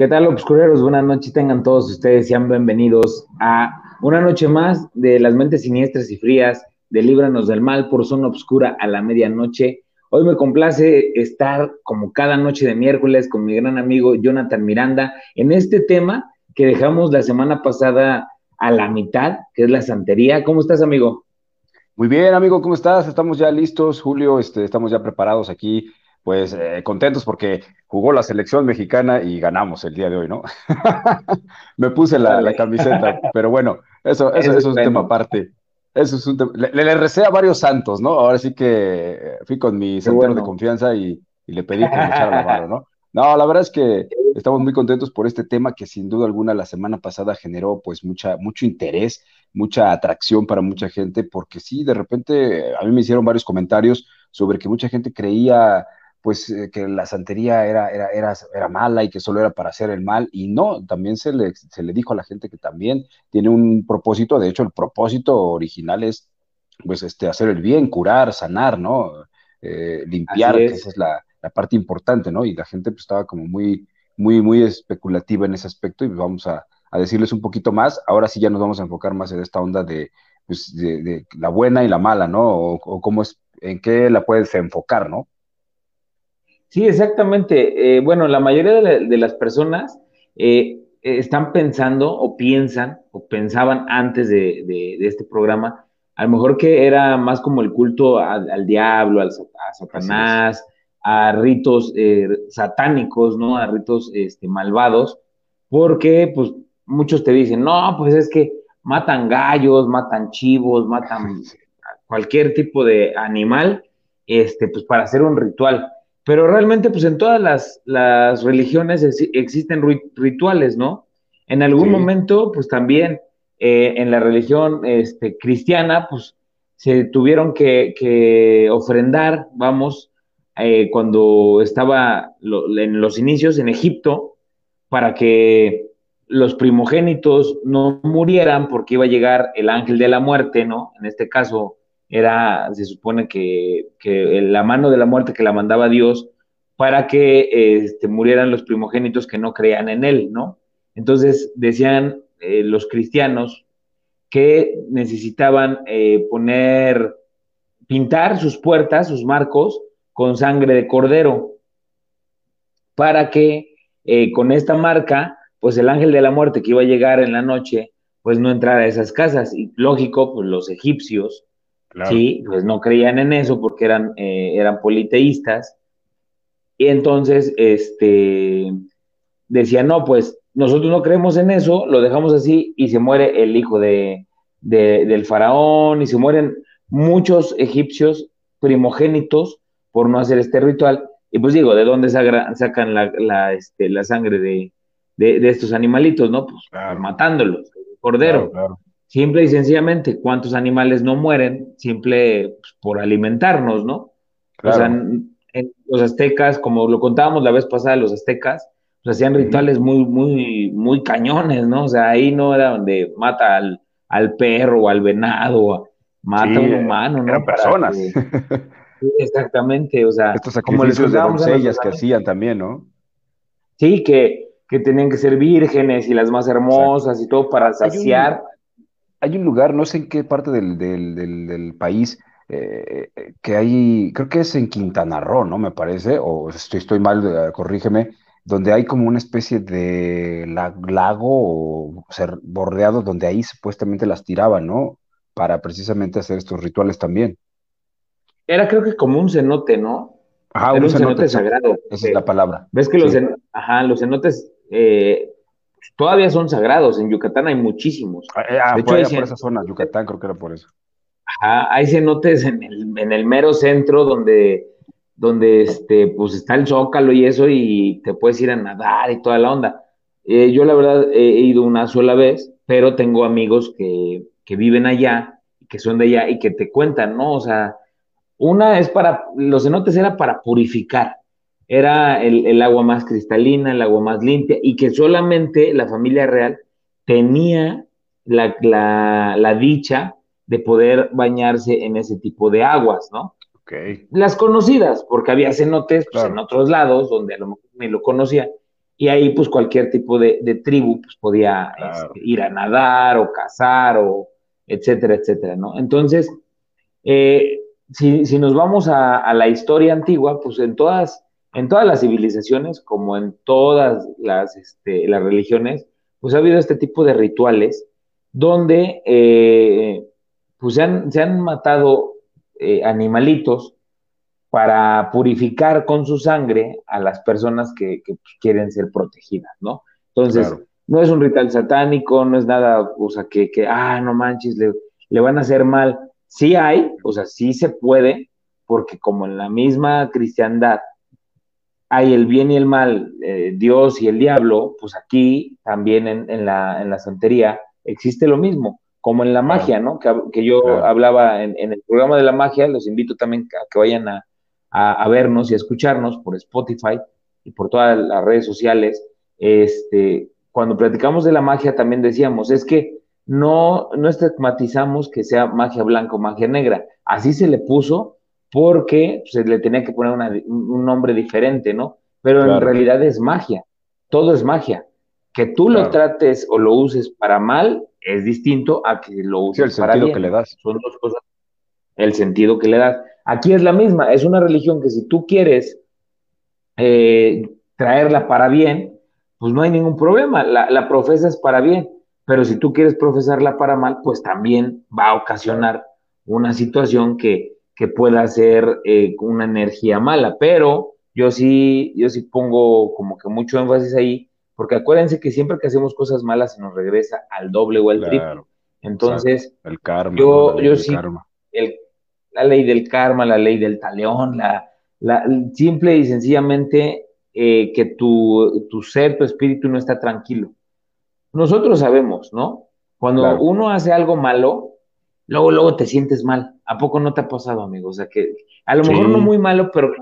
¿Qué tal, obscureros? Buenas noches, tengan todos ustedes, sean bienvenidos a una noche más de las mentes siniestras y frías de Líbranos del Mal por Zona Obscura a la medianoche. Hoy me complace estar como cada noche de miércoles con mi gran amigo Jonathan Miranda en este tema que dejamos la semana pasada a la mitad, que es la santería. ¿Cómo estás, amigo? Muy bien, amigo, ¿cómo estás? Estamos ya listos, Julio, este, estamos ya preparados aquí pues eh, contentos porque jugó la selección mexicana y ganamos el día de hoy, ¿no? Me puse la, camiseta, pero bueno, eso, eso, es un tema aparte. Eso es un le, le, recé a varios santos, ¿no? Ahora sí que fui con mi santero de confianza y, le pedí que me echara la mano, ¿no? No, la verdad es que estamos muy contentos por este tema que sin duda alguna la semana pasada generó pues mucha, mucho interés, mucha atracción para mucha gente, porque sí, de repente a mí me hicieron varios comentarios sobre que mucha gente creía pues eh, que la santería era, era, era, era, mala y que solo era para hacer el mal, y no, también se le, se le dijo a la gente que también tiene un propósito, de hecho el propósito original es pues este, hacer el bien, curar, sanar, ¿no? Eh, limpiar, que esa es la, la, parte importante, ¿no? Y la gente pues estaba como muy, muy, muy especulativa en ese aspecto y vamos a, a decirles un poquito más, ahora sí ya nos vamos a enfocar más en esta onda de, pues, de, de la buena y la mala, ¿no? O, o cómo es, en qué la puedes enfocar, ¿no? Sí, exactamente. Eh, bueno, la mayoría de, las personas eh, están pensando o piensan o pensaban antes de, este programa, a lo mejor que era más como el culto al, diablo, al, a Satanás, a ritos eh, satánicos, ¿no? A ritos este, malvados, porque pues muchos te dicen, no, pues es que matan gallos, matan chivos, matan cualquier tipo de animal, este, pues para hacer un ritual. Pero realmente, pues en todas las, religiones existen rituales, ¿no? En algún momento, pues también eh, en la religión este, cristiana, pues se tuvieron que, ofrendar, vamos, eh, cuando estaba en los inicios en Egipto, para que los primogénitos no murieran porque iba a llegar el ángel de la muerte, ¿no? En este caso, era, se supone que, la mano de la muerte que la mandaba Dios para que este, murieran los primogénitos que no creían en él, ¿no? Entonces decían eh, los cristianos que necesitaban eh, poner, pintar sus puertas, sus marcos, con sangre de cordero, para que eh, con esta marca, pues el ángel de la muerte que iba a llegar en la noche, pues no entrara a esas casas. Y lógico, pues los egipcios, Sí, pues no creían en eso porque eran, eh, eran politeístas. Y entonces, este, decían, no, pues nosotros no creemos en eso, lo dejamos así y se muere el hijo de, del faraón y se mueren muchos egipcios primogénitos por no hacer este ritual. Y pues digo, ¿de dónde sacan la, la, este, la sangre de, de, estos animalitos, no? Pues matándolos, cordero. Claro, Simple y sencillamente, ¿cuántos animales no mueren simple pues, por alimentarnos, no? O sea, en, los aztecas, como lo contábamos la vez pasada, los aztecas pues, hacían rituales muy, muy, muy cañones, ¿no? O sea, ahí no era donde mata al, al perro o al venado, mata a un humano, ¿no? Eran personas. exactamente, o sea, Estos como les de doncellas que hacían también, ¿no? Sí, que, que tenían que ser vírgenes y las más hermosas y todo para saciar hay un lugar, no sé en qué parte del, del, país, eh, eh, que hay, creo que es en Quintana Roo, ¿no? Me parece, o estoy, estoy mal, eh, corrígeme, donde hay como una especie de lago o ser bordeado, donde ahí supuestamente las tiraban, ¿no? Para precisamente hacer estos rituales también. Era creo que como un cenote, ¿no? Ajá, un, cenote, sagrado. Esa es la palabra. Ves que los, ajá, los cenotes todavía son sagrados. En Yucatán hay muchísimos. Ah, eh, de hecho, por, esa zona, Yucatán creo que era por eso. Ajá, hay cenotes en el, en el mero centro donde, donde este, pues está el zócalo y eso, y te puedes ir a nadar y toda la onda. Eh, yo la verdad he ido una sola vez, pero tengo amigos que, que viven allá, que son de allá y que te cuentan, ¿no? O sea, una es para, los cenotes era para purificar, era el, agua más cristalina, el agua más limpia, y que solamente la familia real tenía la, dicha de poder bañarse en ese tipo de aguas, ¿no? Okay. Las conocidas, porque había cenotes pues, en otros lados donde a lo mejor ni lo conocía, y ahí pues cualquier tipo de, tribu pues podía este, ir a nadar o cazar o etcétera, etcétera, ¿no? Entonces, eh, si, nos vamos a, la historia antigua, pues en todas, en todas las civilizaciones, como en todas las, este, las religiones, pues ha habido este tipo de rituales donde eh, pues se han, matado eh, animalitos para purificar con su sangre a las personas que, pues, quieren ser protegidas, ¿no? Entonces, no es un ritual satánico, no es nada, o sea, que, que ah, no manches, le, le van a hacer mal. Sí hay, o sea, sí se puede, porque como en la misma cristiandad hay el bien y el mal, eh, Dios y el diablo, pues aquí también en, la, en, la, santería existe lo mismo, como en la magia, ¿no? Que, yo hablaba en, el programa de la magia, los invito también a que vayan a, a, vernos y a escucharnos por Spotify y por todas las redes sociales. Este, cuando platicamos de la magia también decíamos, es que no, no estigmatizamos que sea magia blanca o magia negra. Así se le puso porque se le tenía que poner un nombre diferente, ¿no? Pero en realidad es magia. Todo es magia. Que tú lo trates o lo uses para mal es distinto a que lo uses para bien. el sentido que le das. Son dos cosas. El sentido que le das. Aquí es la misma. Es una religión que si tú quieres eh, traerla para bien, pues no hay ningún problema, la, la profesas para bien, pero si tú quieres profesarla para mal, pues también va a ocasionar una situación que, pueda ser eh, una energía mala, pero yo sí, yo sí pongo como que mucho énfasis ahí, porque acuérdense que siempre que hacemos cosas malas se nos regresa al doble o al triple. Entonces, el karma, yo, yo sí, la ley del karma, la ley del taleón, la, la simple y sencillamente eh, que tu, tu, ser, tu espíritu no está tranquilo. Nosotros sabemos, ¿no? Cuando uno hace algo malo, luego, luego te sientes mal. ¿A poco no te ha pasado, amigo? O sea, que a lo mejor no muy malo, pero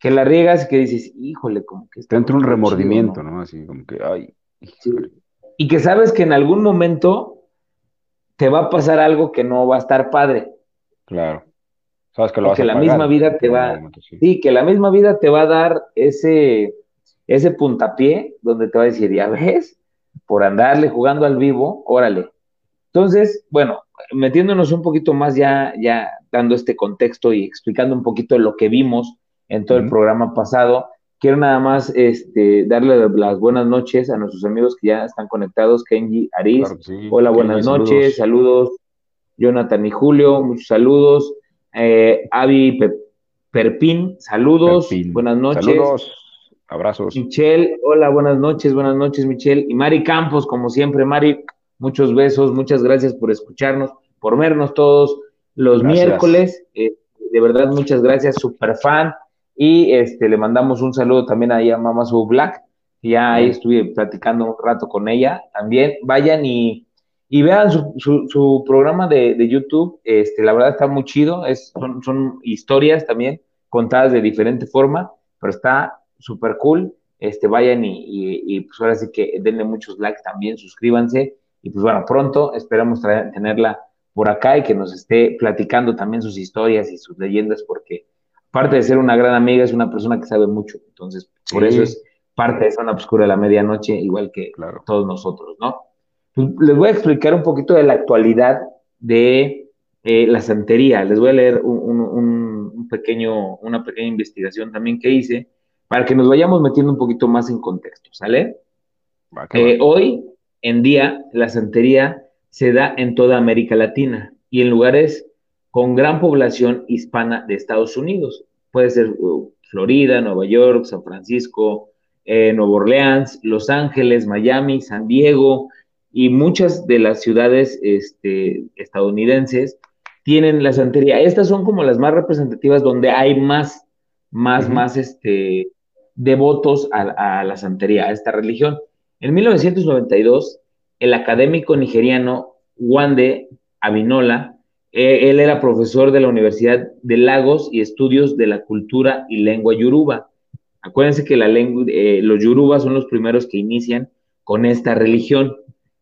que, la riegas y que dices, híjole, como que... Te entra un remordimiento, ¿no? Así como que, ay. Y que sabes que en algún momento te va a pasar algo que no va a estar padre. Claro. Sabes que lo vas a la misma vida te va, sí. que la misma vida te va a dar ese, ese puntapié donde te va a decir, ya ves, por andarle jugando al vivo, órale. Entonces, bueno, metiéndonos un poquito más ya, ya dando este contexto y explicando un poquito lo que vimos en todo el programa pasado, quiero nada más este, darle las buenas noches a nuestros amigos que ya están conectados, Kenji, Aris. Hola, buenas noches, saludos. Jonathan y Julio, muchos saludos. Eh, Avi Perpín, saludos, buenas noches. Saludos, abrazos. Michelle, hola, buenas noches, buenas noches, Michelle. Y Mari Campos, como siempre, Mari, muchos besos, muchas gracias por escucharnos, por vernos todos los miércoles. Eh, de verdad, muchas gracias, super fan. Y este, le mandamos un saludo también ahí a Mama Su Black, ya ahí estuve platicando un rato con ella. También vayan y y vean su, programa de, YouTube, este, la verdad está muy chido, es, son, historias también contadas de diferente forma, pero está súper cool. Este, vayan y, pues ahora sí que denle muchos likes también, suscríbanse y pues bueno, pronto esperamos tenerla por acá y que nos esté platicando también sus historias y sus leyendas porque aparte de ser una gran amiga es una persona que sabe mucho, entonces por eso es parte de Zona Obscura de la Medianoche, igual que todos nosotros, ¿no? Pues, les voy a explicar un poquito de la actualidad de eh, la santería. Les voy a leer un, pequeño, una pequeña investigación también que hice para que nos vayamos metiendo un poquito más en contexto, ¿sale? Eh, hoy en día la santería se da en toda América Latina y en lugares con gran población hispana de Estados Unidos. Puede ser uh, Florida, Nueva York, San Francisco, eh, Nueva Orleans, Los Ángeles, Miami, San Diego, y muchas de las ciudades este, estadounidenses tienen la santería. Estas son como las más representativas donde hay más, más, más este, devotos a, la santería, a esta religión. En 1992, el académico nigeriano Wande Abinola, eh, él era profesor de la Universidad de Lagos y estudios de la cultura y lengua yoruba. Acuérdense que la eh, los yorubas son los primeros que inician con esta religión.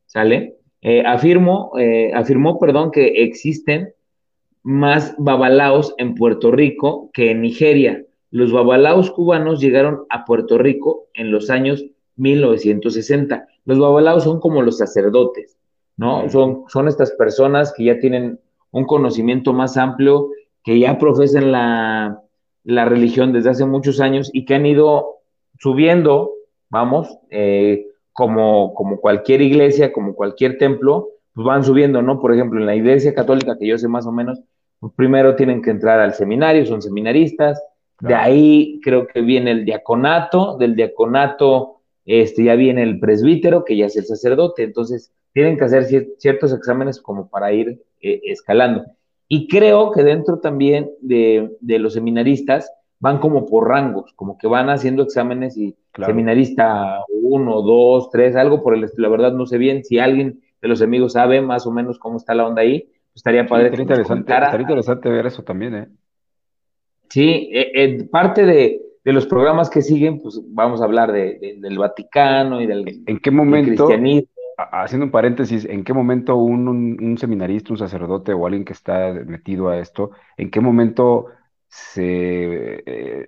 ¿sale? Eh, afirmó, afirmó, perdón, que existen más babalaos en Puerto Rico que en Nigeria. Los babalaos cubanos llegaron a Puerto Rico en los años 1960. Los babalaos son como los sacerdotes, ¿no? Son, son estas personas que ya tienen un conocimiento más amplio, que ya profesan la, la religión desde hace muchos años y que han ido subiendo, vamos, eh, como, como cualquier iglesia, como cualquier templo, pues van subiendo, ¿no? Por ejemplo, en la iglesia católica, que yo sé más o menos, pues primero tienen que entrar al seminario, son seminaristas, de ahí creo que viene el diaconato, del diaconato este, ya viene el presbítero, que ya es el sacerdote, entonces tienen que hacer ciertos exámenes como para ir eh, escalando. Y creo que dentro también de, de, los seminaristas van como por rangos, como que van haciendo exámenes y seminarista uno, dos, tres, algo por el estilo. La verdad no sé bien si alguien de los amigos sabe más o menos cómo está la onda ahí. Pues estaría padre. Sí, interesante, estaría interesante ver eso también, ¿eh? Sí, eh, parte de, de, los programas que siguen, pues vamos a hablar de, del Vaticano y del, ¿En qué momento, cristianismo haciendo un paréntesis, ¿en qué momento un, seminarista, un sacerdote o alguien que está metido a esto, en qué momento se eh,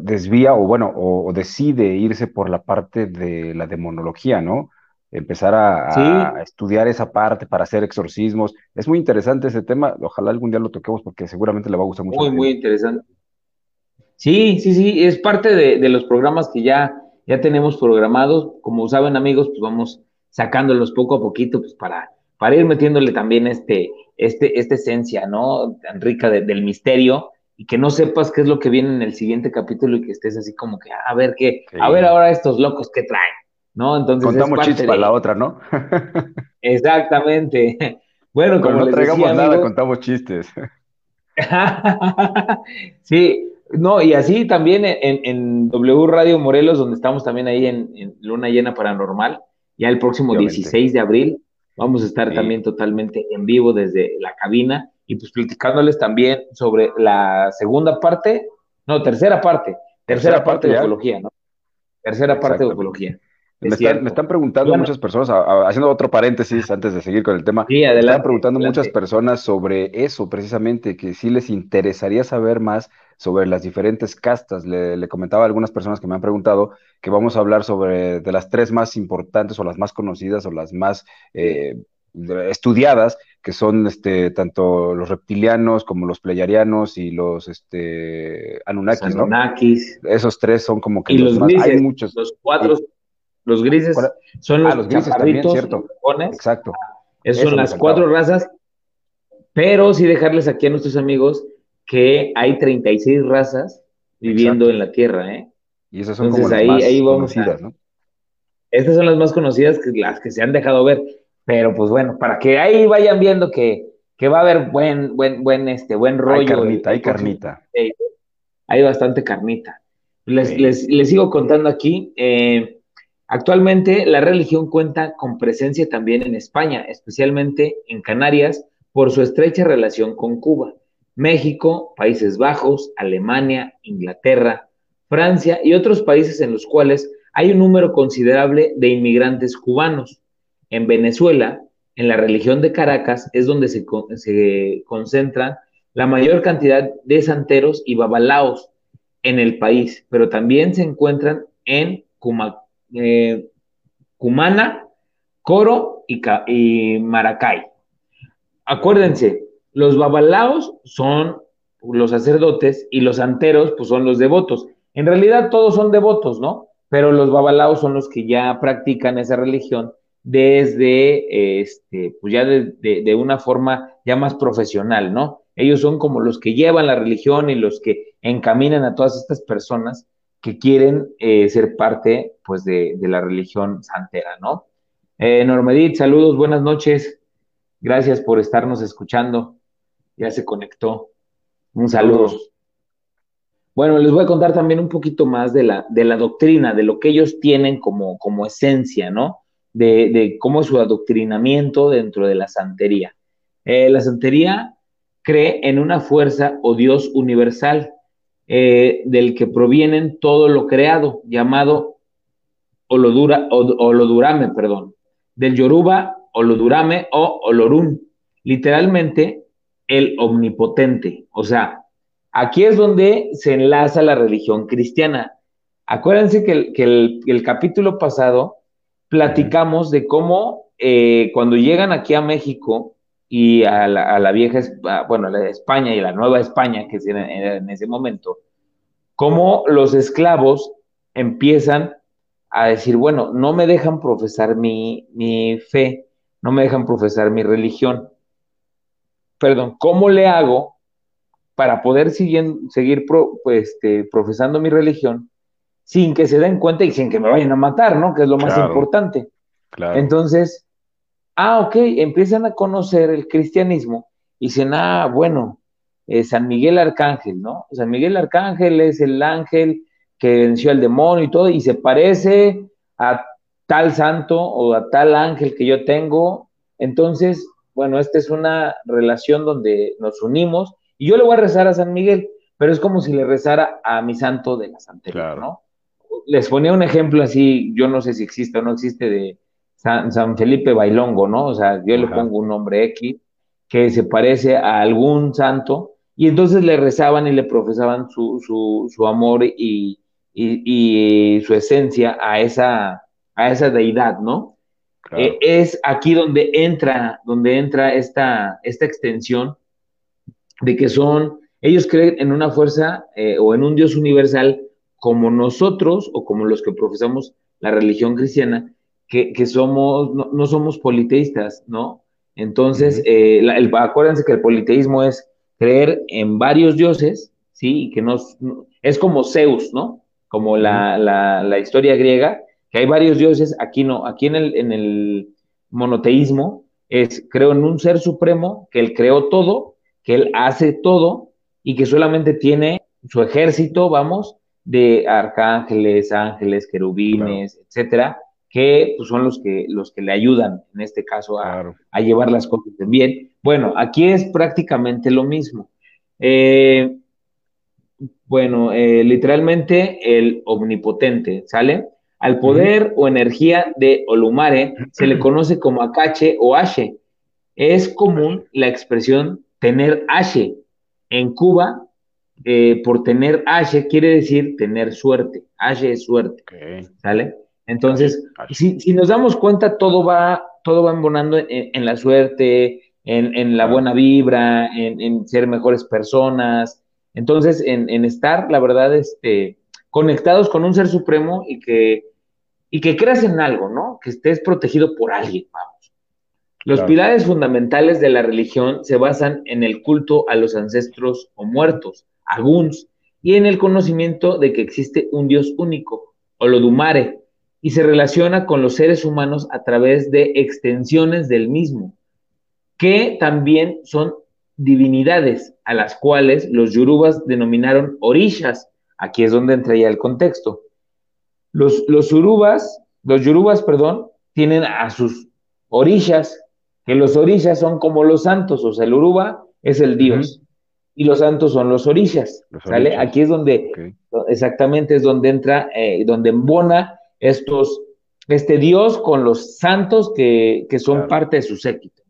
desvía o bueno, o, decide irse por la parte de la demonología, ¿no? Empezar a, estudiar esa parte para hacer exorcismos. Es muy interesante ese tema, ojalá algún día lo toquemos porque seguramente le va a gustar mucho. Muy, muy interesante. Sí, sí, sí, es parte de, de los programas que ya, ya tenemos programados. Como saben amigos, pues vamos sacándolos poco a poquito, pues para, para ir metiéndole también este, este, esta esencia, ¿no? Tan rica del misterio y que no sepas qué es lo que viene en el siguiente capítulo y que estés así como que, a ver qué, a ver ahora estos locos qué traen, ¿no? Entonces. Contamos chistes para la otra, ¿no? Exactamente. Bueno, como no traigamos nada, contamos chistes. sí, no, y así también en, W Radio Morelos, donde estamos también ahí en, en Luna Llena Paranormal, ya el próximo 16 de abril vamos a estar también totalmente en vivo desde la cabina y pues platicándoles también sobre la segunda parte, no, tercera parte, tercera, parte, de ufología, ¿no? Tercera parte de ufología. Me están, preguntando muchas personas, haciendo otro paréntesis antes de seguir con el tema, me están preguntando muchas personas sobre eso, precisamente, que sí les interesaría saber más sobre las diferentes castas. Le, comentaba a algunas personas que me han preguntado que vamos a hablar sobre de las tres más importantes o las más conocidas o las más eh, estudiadas, que son este, tanto los reptilianos como los pleyarianos y los este, Anunnakis, ¿no? Esos tres son como que los, más. Hay muchos. Los cuatro, los grises son los, ah, los grises también, cierto. Exacto. Esas son las cuatro razas, pero sí dejarles aquí a nuestros amigos que hay 36 razas viviendo en la Tierra, ¿eh? Y esas son como las más conocidas, ¿no? Estas son las más conocidas, que las que se han dejado ver, pero pues bueno, para que ahí vayan viendo que, va a haber buen, buen, buen, este, buen rollo. Hay carnita, hay carnita. hay bastante carnita. Les, les, sigo contando aquí. Eh, actualmente la religión cuenta con presencia también en España, especialmente en Canarias, por su estrecha relación con Cuba. México, Países Bajos, Alemania, Inglaterra, Francia y otros países en los cuales hay un número considerable de inmigrantes cubanos. En Venezuela, en la región de Caracas, es donde se, concentran la mayor cantidad de santeros y babalaos en el país, pero también se encuentran en Cumana, Coro y, Maracay. Acuérdense, los babalaos son los sacerdotes y los santeros pues son los devotos. En realidad todos son devotos, ¿no? Pero los babalaos son los que ya practican esa religión desde, este, pues ya de, una forma ya más profesional, ¿no? Ellos son como los que llevan la religión y los que encaminan a todas estas personas que quieren eh, ser parte, pues, de, la religión santera, ¿no? Eh, Normedit, saludos, buenas noches. Gracias por estarnos escuchando ya se conectó. Un saludo. Bueno, les voy a contar también un poquito más de la, de la doctrina, de lo que ellos tienen como, como esencia, ¿no? De, cómo es su adoctrinamiento dentro de la santería. Eh, la santería cree en una fuerza o Dios universal, eh, del que provienen todo lo creado, llamado Olodura, Olodurame, perdón, del Yoruba, Olodurame o Olorun. Literalmente el omnipotente. O sea, aquí es donde se enlaza la religión cristiana. Acuérdense que el, capítulo pasado platicamos de cómo eh, cuando llegan aquí a México y a la, vieja, bueno, a la España y la nueva España, que era en ese momento, cómo los esclavos empiezan a decir, bueno, no me dejan profesar mi, fe, no me dejan profesar mi religión. Perdón, ¿cómo le hago para poder seguir, seguir pues, este, profesando mi religión sin que se den cuenta y sin que me vayan a matar, ¿no? Que es lo más importante. Entonces, ah, ok, empiezan a conocer el cristianismo y dicen, ah, bueno, eh, San Miguel Arcángel, ¿no? San Miguel Arcángel es el ángel que venció al demonio y todo, y se parece a tal santo o a tal ángel que yo tengo. Entonces, bueno, esta es una relación donde nos unimos y yo le voy a rezar a San Miguel, pero es como si le rezara a mi santo de la santería, ¿no? Les ponía un ejemplo así, yo no sé si existe o no existe, de San, Felipe Bailongo, ¿no? O sea, yo le pongo un nombre X que se parece a algún santo y entonces le rezaban y le profesaban su, su, su amor y, y, su esencia a esa, a esa deidad, ¿no? Eh, es aquí donde entra, donde entra esta, esta extensión de que son, ellos creen en una fuerza eh, o en un Dios universal como nosotros o como los que profesamos la religión cristiana, que, somos, no, somos politeístas, ¿no? Entonces, eh, acuérdense que el politeísmo es creer en varios dioses, ¿sí? Y que no, es como Zeus, ¿no? como la, historia griega, que hay varios dioses, aquí no, aquí en el, en el monoteísmo es, creo en un ser supremo, que él creó todo, que él hace todo y que solamente tiene su ejército, vamos, de arcángeles, ángeles, querubines, etcétera, que pues, son los que, los que le ayudan, en este caso, a, a llevar las cosas bien. Bueno, aquí es prácticamente lo mismo. Eh, bueno, eh, literalmente el omnipotente, ¿sale? Al poder o energía de Olumare se le conoce como Akache o Ashe. Es común la expresión tener Ashe. En Cuba, eh, por tener Ashe quiere decir tener suerte. Ashe es suerte, ¿sale? Entonces, si, nos damos cuenta, todo va, todo va embonando en, la suerte, en, la buena vibra, en ser mejores personas, entonces, en, estar, la verdad, este, conectados con un ser supremo y que, y que creas en algo, ¿no? Que estés protegido por alguien, vamos. Los pilares fundamentales de la religión se basan en el culto a los ancestros o muertos, aguns, y en el conocimiento de que existe un Dios único, Olodumare, y se relaciona con los seres humanos a través de extensiones del mismo, que también son divinidades a las cuales los yorubas denominaron orishas. Aquí es donde entra ya el contexto. Los, los urubas, los yorubas, perdón, tienen a sus orishas, que los orishas son como los santos, o sea, el uruba es el dios y los santos son los orishas, ¿sale? Aquí es donde, exactamente es donde entra, eh, donde embona estos, este dios con los santos que, son parte de su séquito.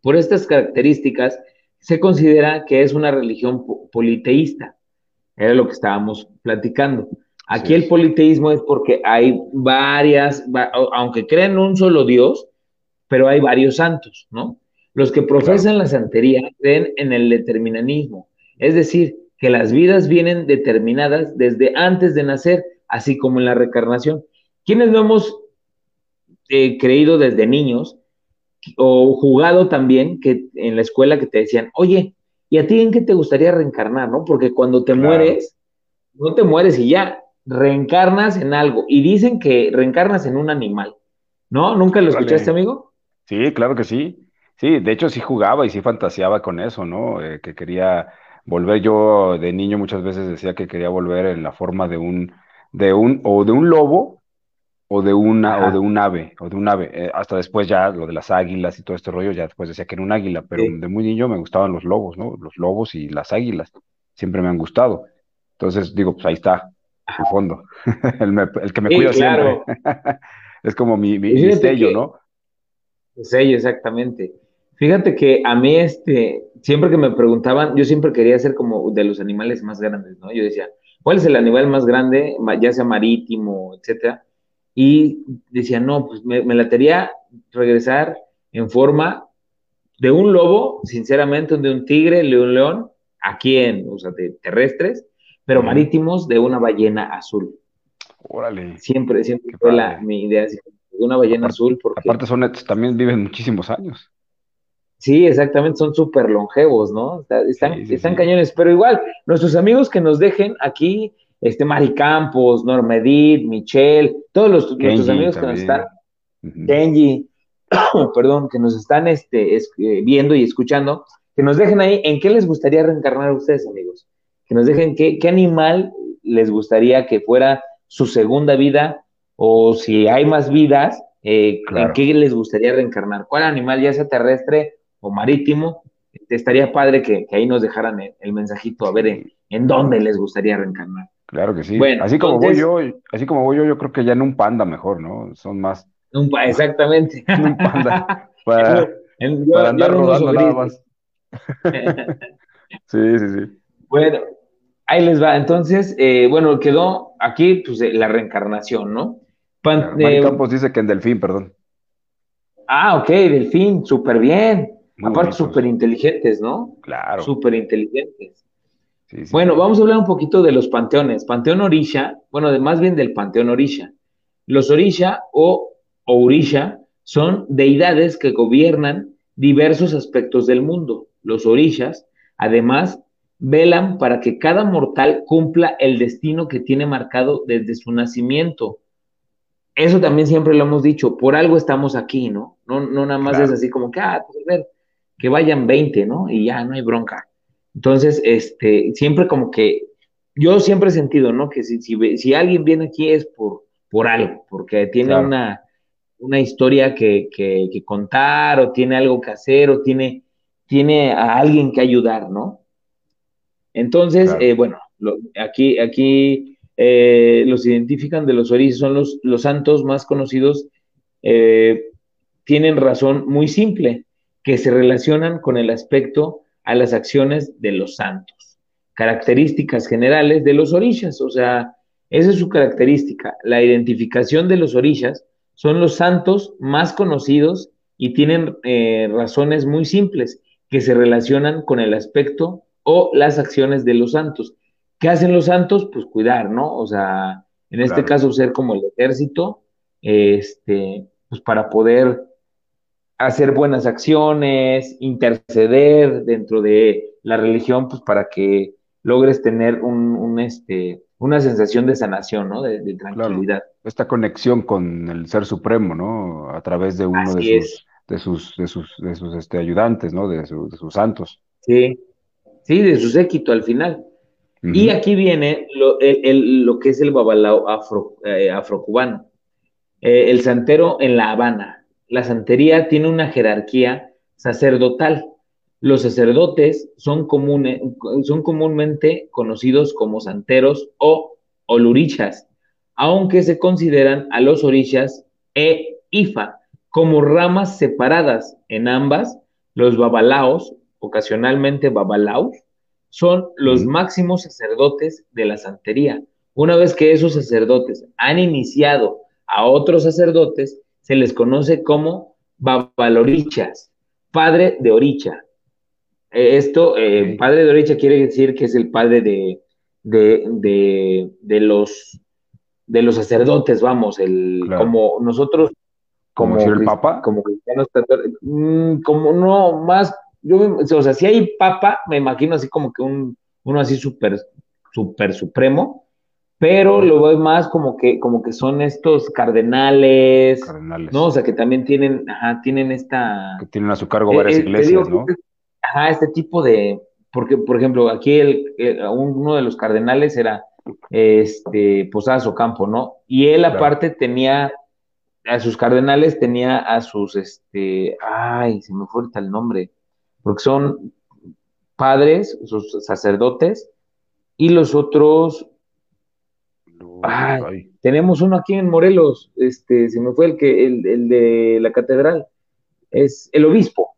Por estas características, se considera que es una religión politeísta. Era lo que estábamos platicando. Aquí el politeísmo es porque hay varias, aunque creen un solo Dios, pero hay varios santos, ¿no? Los que profesan la santería creen en el determinismo, es decir, que las vidas vienen determinadas desde antes de nacer, así como en la reencarnación. Quienes no hemos eh, creído desde niños o jugado también que en la escuela que te decían, oye, ¿y a ti en qué te gustaría reencarnar, no? Porque cuando te mueres, no te mueres y ya, reencarnas en algo. Y dicen que reencarnas en un animal, ¿no? ¿Nunca lo escuchaste, amigo? Sí, claro que sí. Sí, de hecho sí jugaba y sí fantaseaba con eso, ¿no? Eh, que quería volver yo de niño muchas veces decía que quería volver en la forma de un, de un, o de un lobo o de una, o de un ave, o de un ave. Eh, hasta después ya lo de las águilas y todo este rollo, ya después decía que era un águila, pero de muy niño me gustaban los lobos, ¿no? Los lobos y las águilas. Siempre me han gustado. Entonces digo, pues ahí está, el fondo. el, que me cuida siempre. es como mi, mi, sello, ¿no? El sello, exactamente. Fíjate que a mí, este, siempre que me preguntaban, yo siempre quería ser como de los animales más grandes, ¿no? Yo decía, ¿cuál es el animal más grande, ya sea marítimo, etcétera? Y decía, no, pues me, me latería regresar en forma de un lobo, sinceramente, de un tigre, de un león, aquí en, o sea, de terrestres, pero marítimos de una ballena azul. Órale. Siempre, siempre fue la, mi idea, de una ballena azul. Porque... Aparte son, también viven muchísimos años. Sí, exactamente, son súper longevos, ¿no? Están, están cañones, pero igual, nuestros amigos que nos dejen aquí, este Mari Campos, Normedit, Michelle, todos los, nuestros amigos que nos están, Kenji, perdón, que nos están este, eh, viendo y escuchando, que nos dejen ahí en qué les gustaría reencarnar a ustedes, amigos. Que nos dejen qué, qué animal les gustaría que fuera su segunda vida o si hay más vidas, eh, en qué les gustaría reencarnar. ¿Cuál animal, ya sea terrestre o marítimo? Estaría padre que, ahí nos dejaran el, mensajito a ver en, dónde les gustaría reencarnar. Claro que sí. Bueno, así como voy yo, así como voy yo, yo creo que ya en un panda mejor, ¿no? Son más. Un exactamente. un panda. Para, andar rodando nada más. sí, sí, sí. Bueno, ahí les va. Entonces, eh, bueno, quedó aquí pues, eh, la reencarnación, ¿no? Pan, eh, Campos dice que en Delfín, perdón. Ah, ok, Delfín, súper bien. Aparte, súper inteligentes, ¿no? Claro. Súper inteligentes. Bueno, vamos a hablar un poquito de los panteones. Panteón Orisha, bueno, más bien del Panteón Orisha. Los Orisha o Orisha son deidades que gobiernan diversos aspectos del mundo. Los Orishas, además, velan para que cada mortal cumpla el destino que tiene marcado desde su nacimiento. Eso también siempre lo hemos dicho, por algo estamos aquí, ¿no? No, no nada más es así como que, ah, pues a ver, que vayan 20, ¿no? Y ya no hay bronca. Entonces, este, siempre como que, yo siempre he sentido, ¿no? Que si, si, alguien viene aquí es por, por algo, porque tiene una, una historia que, que, contar, o tiene algo que hacer, o tiene, tiene a alguien que ayudar, ¿no? Entonces, eh, bueno, aquí, aquí eh, los identifican de los orígenes, son los, los santos más conocidos, eh, tienen razón muy simple, que se relacionan con el aspecto a las acciones de los santos. Características generales de los orishas, o sea, esa es su característica. La identificación de los orishas son los santos más conocidos y tienen razones muy simples que se relacionan con el aspecto o las acciones de los santos. ¿Qué hacen los santos? Pues cuidar, ¿no? O sea, en este caso ser como el ejército, este, pues para poder hacer buenas acciones, interceder dentro de la religión, pues para que logres tener un, este, una sensación de sanación, ¿no? De, tranquilidad. Esta conexión con el Ser Supremo, ¿no? A través de uno de sus, de sus, de sus, de sus, este, ayudantes, ¿no? De, de sus santos. Sí, ¿sí? De su séquito al final. Y aquí viene lo, lo, que es el babalao afro, eh, afrocubano, eh, el santero en La Habana. La santería tiene una jerarquía sacerdotal. Los sacerdotes son, son comúnmente conocidos como santeros o olurichas, aunque se consideran a los orishas e ifa como ramas separadas. En ambas, los babalaos ocasionalmente babalaos, son los máximos sacerdotes de la santería. Una vez que esos sacerdotes han iniciado a otros sacerdotes, se les conoce como babalorichas, padre de oricha. Eh, esto, eh, padre de oricha quiere decir que es el padre de, de, los, de los sacerdotes, vamos, el, como nosotros como, el Papa, como cristianos, mm, como no, más yo, o sea, si hay papa, me imagino así como que un, uno así súper, súper supremo, pero lo veo más como que, como que son estos cardenales, cardenales, ¿no? O sea, que también tienen, ajá, tienen esta... Que tienen a su cargo varias eh, iglesias, ¿no? ajá, este tipo de, porque, por ejemplo, aquí el, uno de los cardenales era, este, Posadas Ocampo, ¿no? Y él aparte tenía, a sus cardenales tenía a sus, este, ay, se me fue el nombre, porque son padres, sus sacerdotes, y los otros. Tenemos uno aquí en Morelos, este, se me fue el que, el, de la catedral, es el obispo.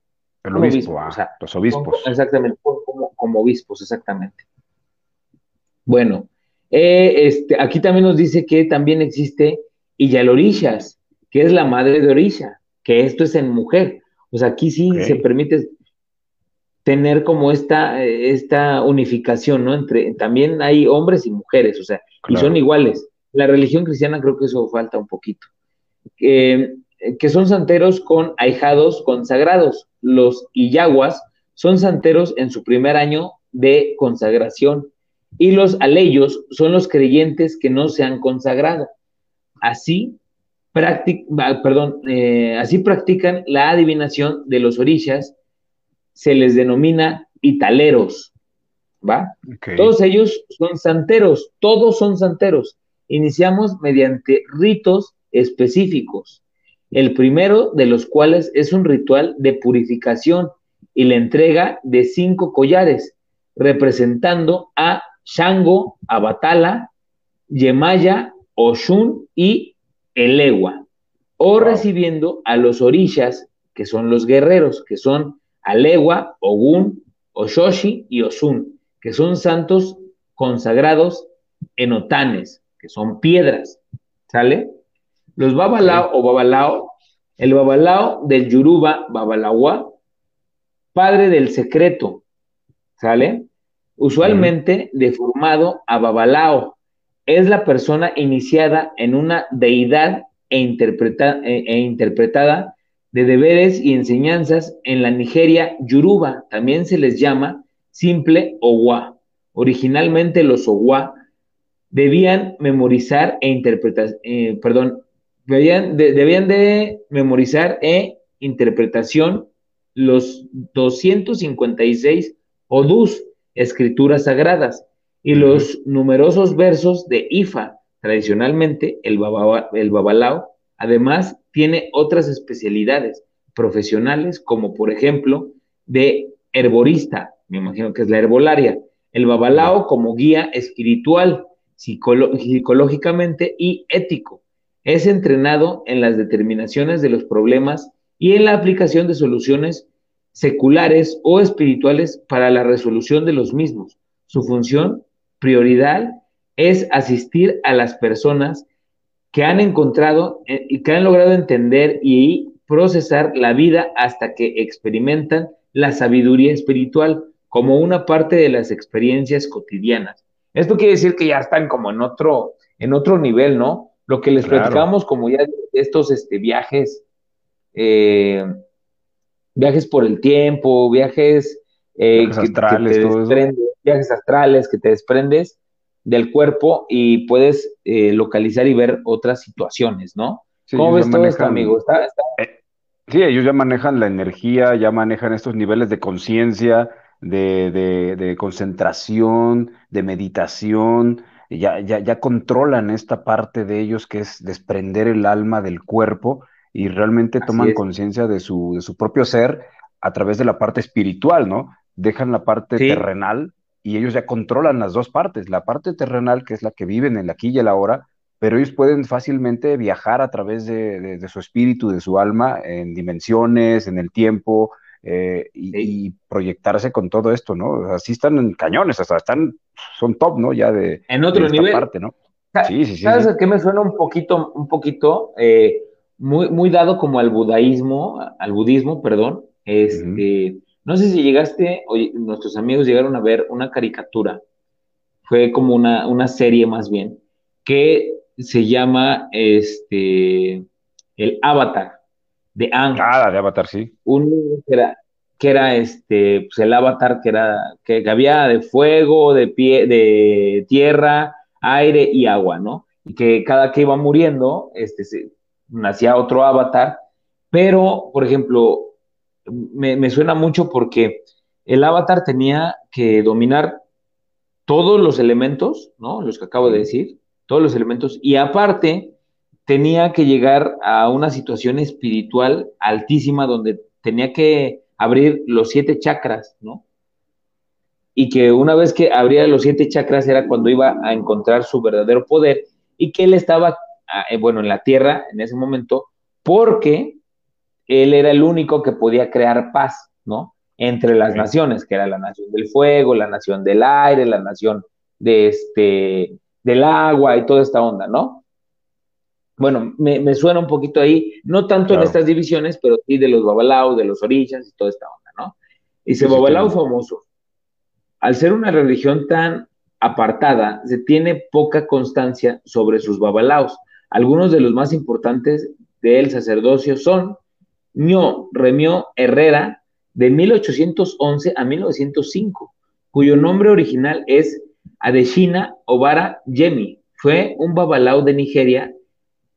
El obispo, ah, los obispos. exactamente, como, como obispos, exactamente. Bueno, Eh, este, aquí también nos dice que también existe Iyalorishas, que es la madre de Orisha, que esto es en mujer. O sea, aquí sí se permite tener como esta, esta unificación, ¿no? Entre, también hay hombres y mujeres, o sea, y son iguales. La religión cristiana creo que eso falta un poquito. que son santeros con ahijados consagrados. Los iyaguas son santeros en su primer año de consagración y los aleyos son los creyentes que no se han consagrado. Así, perdón, eh, así practican la adivinación de los orishas se les denomina italeros, ¿va? Todos ellos son santeros, todos son santeros. Iniciamos mediante ritos específicos, el primero de los cuales es un ritual de purificación y la entrega de cinco collares, representando a Shango, Abatala, Yemaya, Oshun y Elegua, o recibiendo a los orishas, que son los guerreros, que son Alewa, Ogun, Oshoshi y Osun, que son santos consagrados en otanes, que son piedras, ¿sale? Los babalao o babalao, el babalao del Yuruba, babalawa, padre del secreto, ¿sale? Usualmente deformado a babalao, es la persona iniciada en una deidad e, e, e interpretada de deberes y enseñanzas en la Nigeria Yoruba. También se les llama simple Owa. Originalmente los Owa debían memorizar e interpretar, eh, perdón, debían de, debían de memorizar e interpretación los 256 odus, escrituras sagradas, y los numerosos versos de Ifa, tradicionalmente el, el babalao, además tiene otras especialidades profesionales, como por ejemplo de herborista, me imagino que es la herbolaria, el babalao como guía espiritual, psicológicamente y ético. Es entrenado en las determinaciones de los problemas y en la aplicación de soluciones seculares o espirituales para la resolución de los mismos. Su función, prioridad, es asistir a las personas que han encontrado eh, y que han logrado entender y procesar la vida hasta que experimentan la sabiduría espiritual como una parte de las experiencias cotidianas. Esto quiere decir que ya están como en otro, en otro nivel, ¿no? Lo que les platicamos como ya estos este, viajes, eh, viajes por el tiempo, viajes, eh, astrales, viajes astrales que te desprendes del cuerpo y puedes eh, localizar y ver otras situaciones, ¿no? ¿Cómo ves todo esto, amigo? Sí, ellos ya manejan la energía, ya manejan estos niveles de conciencia, de, concentración, de meditación, ya, ya, ya controlan esta parte de ellos que es desprender el alma del cuerpo y realmente toman conciencia de su, de su propio ser a través de la parte espiritual, ¿no? Dejan la parte terrenal y ellos ya controlan las dos partes, la parte terrenal, que es la que viven en la aquí y el ahora, pero ellos pueden fácilmente viajar a través de, su espíritu, de su alma, en dimensiones, en el tiempo, eh, y, proyectarse con todo esto, ¿no? Así están en cañones, hasta están, son top, ¿no? Ya de, en otro nivel. parte, ¿no? Sí, sí, sí. ¿Sabes a qué me suena un poquito, un poquito, eh, muy, muy dado como al budaísmo, al budismo, perdón, este, no sé si llegaste, o nuestros amigos llegaron a ver una caricatura, fue como una, una serie más bien, que se llama este, El Avatar, de Ang. Ah, de Avatar, sí. Un que era, que era este, pues el Avatar que era, que había de fuego, de pie, de tierra, aire y agua, ¿no? Y que cada que iba muriendo, este, se, nacía otro Avatar, pero, por ejemplo, me, suena mucho porque el avatar tenía que dominar todos los elementos, ¿no? Los que acabo de decir, todos los elementos, y aparte tenía que llegar a una situación espiritual altísima donde tenía que abrir los siete chakras, ¿no? Y que una vez que abría los siete chakras era cuando iba a encontrar su verdadero poder y que él estaba, ah, eh, bueno, en la tierra en ese momento, porque él era el único que podía crear paz, ¿no? Entre las naciones, que era la nación del fuego, la nación del aire, la nación de este del agua y toda esta onda, ¿no? Bueno, me, suena un poquito ahí, no tanto en estas divisiones, pero sí de los babalaos, de los orillas y toda esta onda, ¿no? Dice, babalao famoso. Al ser una religión tan apartada, se tiene poca constancia sobre sus babalaos. Algunos de los más importantes del sacerdocio son Ño Remio Herrera, de 1811 a 1905, cuyo nombre original es Adeshina Obara Yemi. Fue un babalao de Nigeria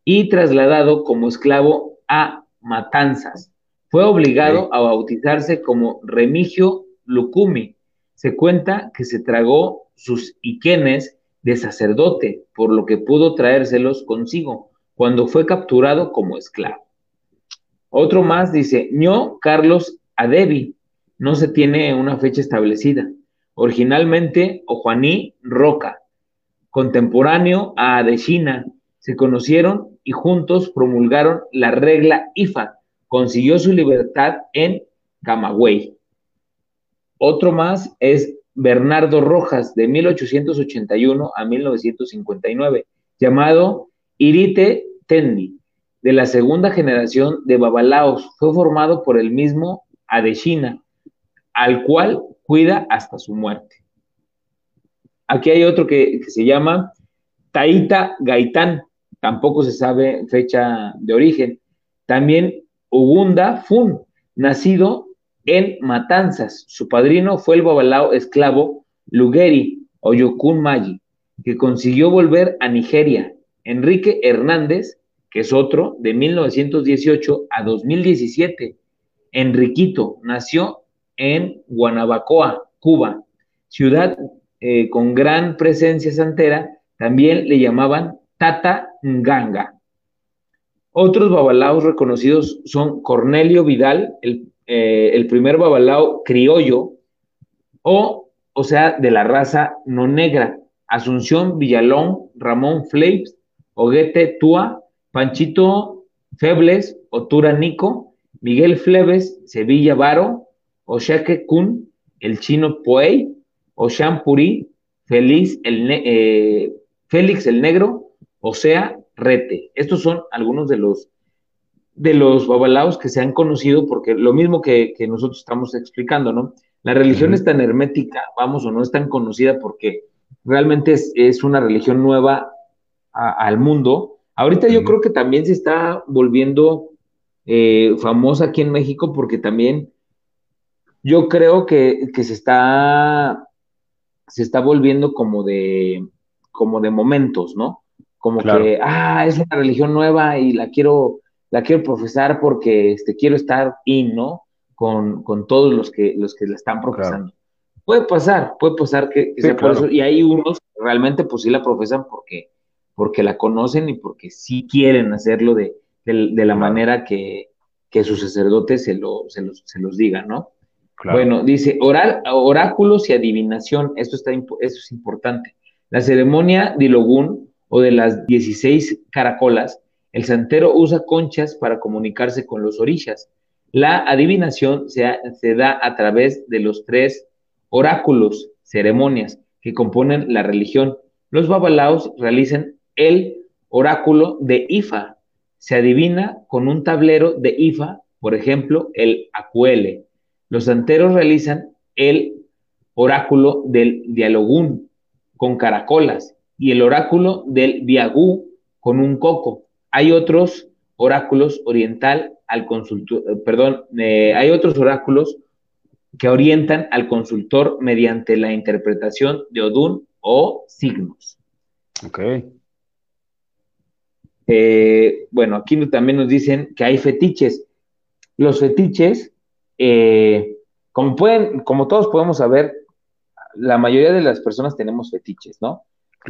y trasladado como esclavo a Matanzas. Fue obligado a bautizarse como Remigio Lukumi. Se cuenta que se tragó sus iquenes de sacerdote, por lo que pudo traérselos consigo cuando fue capturado como esclavo. Otro más dice, ño Carlos Adevi, no se tiene una fecha establecida. Originalmente, Ojuaní Roca, contemporáneo a Adeshina, se conocieron y juntos promulgaron la regla IFA. Consiguió su libertad en Camagüey. Otro más es Bernardo Rojas, de 1881 a 1959, llamado Irite Tendi, de la segunda generación de Babalaos. Fue formado por el mismo Adeshina, al cual cuida hasta su muerte. Aquí hay otro que, se llama Taita Gaitán, tampoco se sabe fecha de origen. También Ugunda Fun, nacido en Matanzas. Su padrino fue el babalao esclavo Lugeri o Yokun Mayi, que consiguió volver a Nigeria. Enrique Hernández, que es otro, de 1918 a 2017, Enriquito nació en Guanabacoa, Cuba, ciudad eh, con gran presencia santera, también le llamaban Tata Nganga. Otros babalaos reconocidos son Cornelio Vidal, el, eh, primer babalao criollo, o, o sea, de la raza no negra, Asunción Villalón, Ramón Fleips, Oguete Tua, Panchito Febles, Otura Nico, Miguel Fleves, Sevilla Varo, Oshake Kun, el chino Poey, Oshan Puri, Félix el, eh, Félix el Negro, o sea, Rete. Estos son algunos de los de los babalaos que se han conocido, porque lo mismo que, nosotros estamos explicando, ¿no? La religión es tan hermética, vamos, o no es tan conocida porque realmente es, una religión nueva al mundo. Ahorita yo creo que también se está volviendo eh, famosa aquí en México porque también yo creo que, se está se está volviendo como de como de momentos, ¿no? Como que ah, es una religión nueva y la quiero la quiero profesar porque este quiero estar in, ¿no? Con, todos los que los que la están profesando. Puede pasar, puede pasar que, sea por eso y hay unos que realmente pues sí la profesan porque porque la conocen y porque sí quieren hacerlo de de, la manera que, que sus sacerdotes se, lo, se, los, se los digan, ¿no? Bueno, dice oral, oráculos y adivinación, esto, está, esto es importante. La ceremonia de Logún o de las 16 caracolas, el santero usa conchas para comunicarse con los orillas. La adivinación se, se da a través de los tres oráculos, ceremonias, que componen la religión. Los babalaos realizan el oráculo de Ifa, se adivina con un tablero de IFA, por ejemplo, el acuele. Los santeros realizan el oráculo del dialogún con caracolas y el oráculo del viagú con un coco. Hay otros oráculos oriental al consultor, eh, perdón, eh, hay otros oráculos que orientan al consultor mediante la interpretación de Odún o signos. Ok. Eh, bueno, aquí también nos dicen que hay fetiches. Los fetiches, eh, como pueden, como todos podemos saber, la mayoría de las personas tenemos fetiches, ¿no?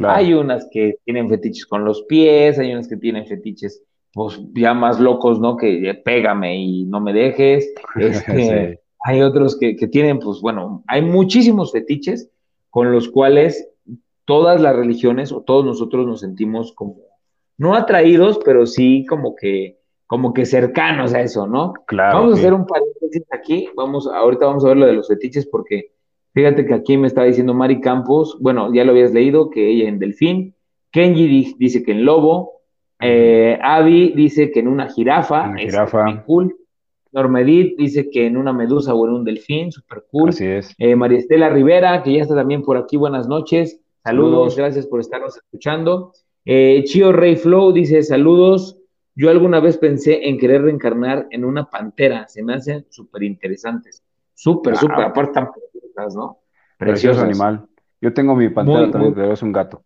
Hay unas que tienen fetiches con los pies, hay unas que tienen fetiches, pues ya más locos, ¿no? Que pégame y no me dejes. Este, hay otros que, que tienen, pues bueno, hay muchísimos fetiches con los cuales todas las religiones o todos nosotros nos sentimos como no atraídos, pero sí como que, como que cercanos a eso, ¿no? Claro. Vamos a hacer un paréntesis aquí, vamos, ahorita vamos a ver lo de los fetiches porque fíjate que aquí me estaba diciendo Mari Campos, bueno, ya lo habías leído, que ella en Delfín, Kenji dice que en lobo. Eh, Avi dice que en una jirafa. Una jirafa. cool. Normedit dice que en una medusa o en un delfín, super cool. Así es. Eh, María Estela Rivera, que ya está también por aquí, buenas noches. Saludos, gracias por estarnos escuchando. Eh, Chio Rey Flow dice: Saludos. Yo alguna vez pensé en querer reencarnar en una pantera. Se me hacen súper interesantes. Súper, súper. Aparte, Precioso animal. Yo tengo mi pantera también, pero es un gato.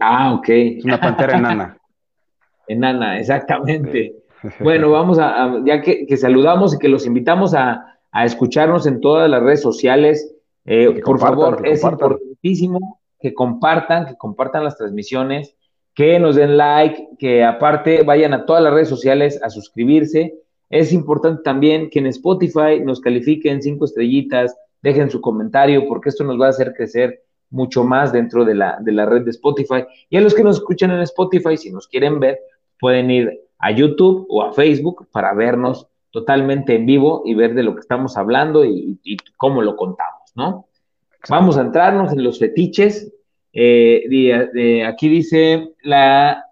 Ah, ok. Es una pantera enana. enana, exactamente. Bueno, vamos a, ya que, saludamos y que los invitamos a, escucharnos en todas las redes sociales, eh, por favor, es importantísimo que compartan, que compartan las transmisiones, que nos den like, que aparte vayan a todas las redes sociales a suscribirse. Es importante también que en Spotify nos califiquen cinco estrellitas, dejen su comentario, porque esto nos va a hacer crecer mucho más dentro de la, de la red de Spotify. Y a los que nos escuchan en Spotify, si nos quieren ver, pueden ir a YouTube o a Facebook para vernos totalmente en vivo y ver de lo que estamos hablando y, cómo lo contamos, ¿no? Vamos a entrarnos en los fetiches. Eh, aquí dice, la,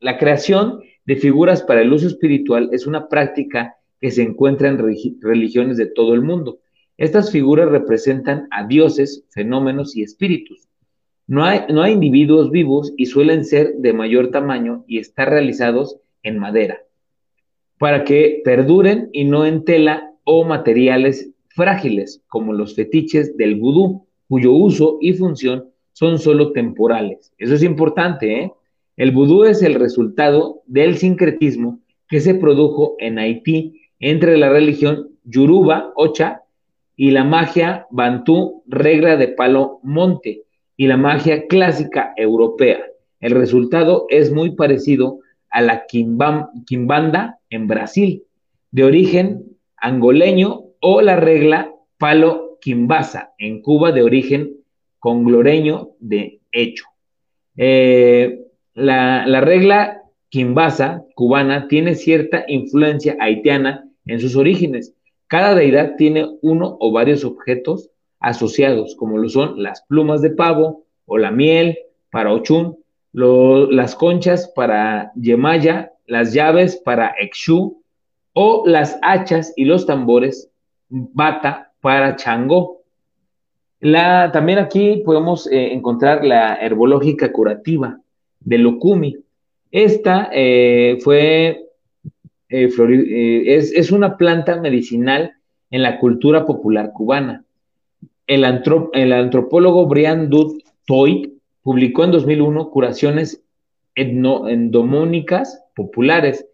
la creación de figuras para el uso espiritual es una práctica que se encuentra en religiones de todo el mundo. Estas figuras representan a dioses, fenómenos y espíritus. No hay, no hay individuos vivos y suelen ser de mayor tamaño y estar realizados en madera, para que perduren y no en tela o materiales frágiles, como los fetiches del vudú, cuyo uso y función son solo temporales. Eso es importante, ¿eh? El vudú es el resultado del sincretismo que se produjo en Haití entre la religión Yoruba, Ocha, y la magia Bantú, regla de palo monte, y la magia clásica europea. El resultado es muy parecido a la quimbanda en Brasil, de origen angoleño, o la regla palo quimbasa en Cuba, de origen congloreño de hecho. Eh, la, la, regla quimbasa cubana tiene cierta influencia haitiana en sus orígenes. Cada deidad tiene uno o varios objetos asociados, como lo son las plumas de pavo o la miel para Ochun, las conchas para Yemaya, las llaves para Exu o las hachas y los tambores bata para Changó. La, también aquí podemos eh, encontrar la herbológica curativa de Lukumi. Esta eh, fue, eh, es, es, una planta medicinal en la cultura popular cubana. El, antropólogo Brian Toy publicó en 2001 Curaciones Endomónicas Populares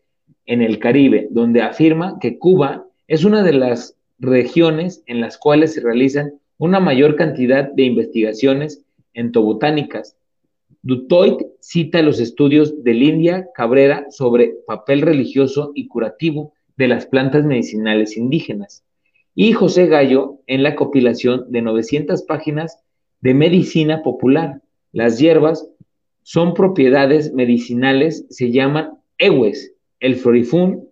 en el Caribe, donde afirma que Cuba es una de las regiones en las cuales se realizan una mayor cantidad de investigaciones entobotánicas. Dutoit cita los estudios de Lindia Cabrera sobre papel religioso y curativo de las plantas medicinales indígenas y José Gallo en la compilación de 900 páginas de medicina popular, las hierbas son propiedades medicinales, se llaman EWES. El florifún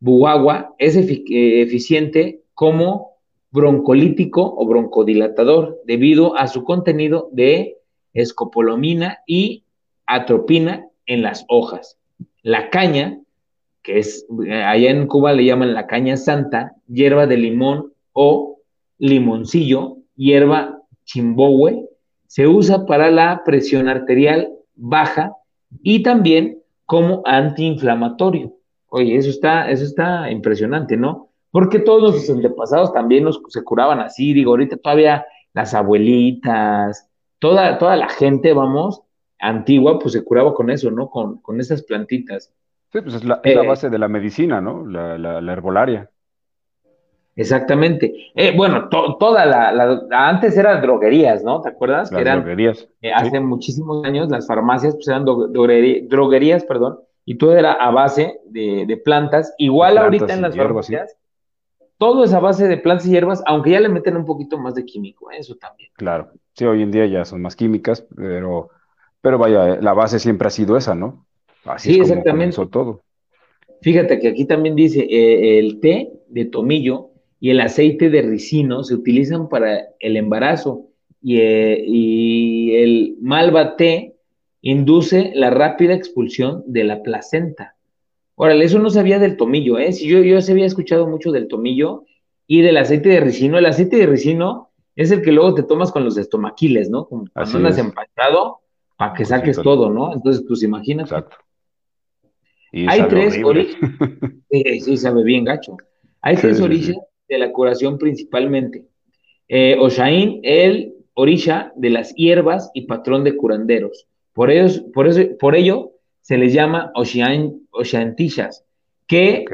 buagua es eh, eficiente como broncolítico o broncodilatador debido a su contenido de escopolamina y atropina en las hojas. La caña, que es eh, allá en Cuba le llaman la caña santa, hierba de limón o limoncillo, hierba chimbowe, se usa para la presión arterial baja y también como antiinflamatorio. Oye, eso está, eso está impresionante, ¿no? Porque todos los antepasados también se curaban así, digo, ahorita todavía las abuelitas, toda, toda la gente, vamos, antigua, pues se curaba con eso, ¿no? Con, con esas plantitas. Sí, pues es la, eh, base de la medicina, ¿no? La, la herbolaria. Exactamente. Eh, bueno, toda la, antes eran droguerías, ¿no? ¿Te acuerdas? Las eran, droguerías. Eh, hace muchísimos años las farmacias pues eran droguerías, perdón, y todo era a base de, plantas. Igual ahorita en las farmacias, todo es a base de plantas y hierbas, aunque ya le meten un poquito más de químico, ¿eh? eso también. Claro, sí, hoy en día ya son más químicas, pero, pero vaya, la base siempre ha sido esa, ¿no? Así sí, es como exactamente. todo. Fíjate que aquí también dice el té de tomillo y el aceite de ricino se utilizan para el embarazo y, eh, el malva té induce la rápida expulsión de la placenta. Órale, eso no sabía del tomillo, ¿eh? Si yo, yo se había escuchado mucho del tomillo y del aceite de ricino. El aceite de ricino es el que luego te tomas con los estomaquiles, ¿no? Como cuando andas empachado para que saques todo, ¿no? Entonces, pues imagínate. Exacto. Hay tres orígenes. sí, sabe bien gacho. Hay tres orígenes de la curación principalmente. Eh, Oshain, el orisha de las hierbas y patrón de curanderos. Por, ellos, por, eso, por ello se les llama Oshantillas, que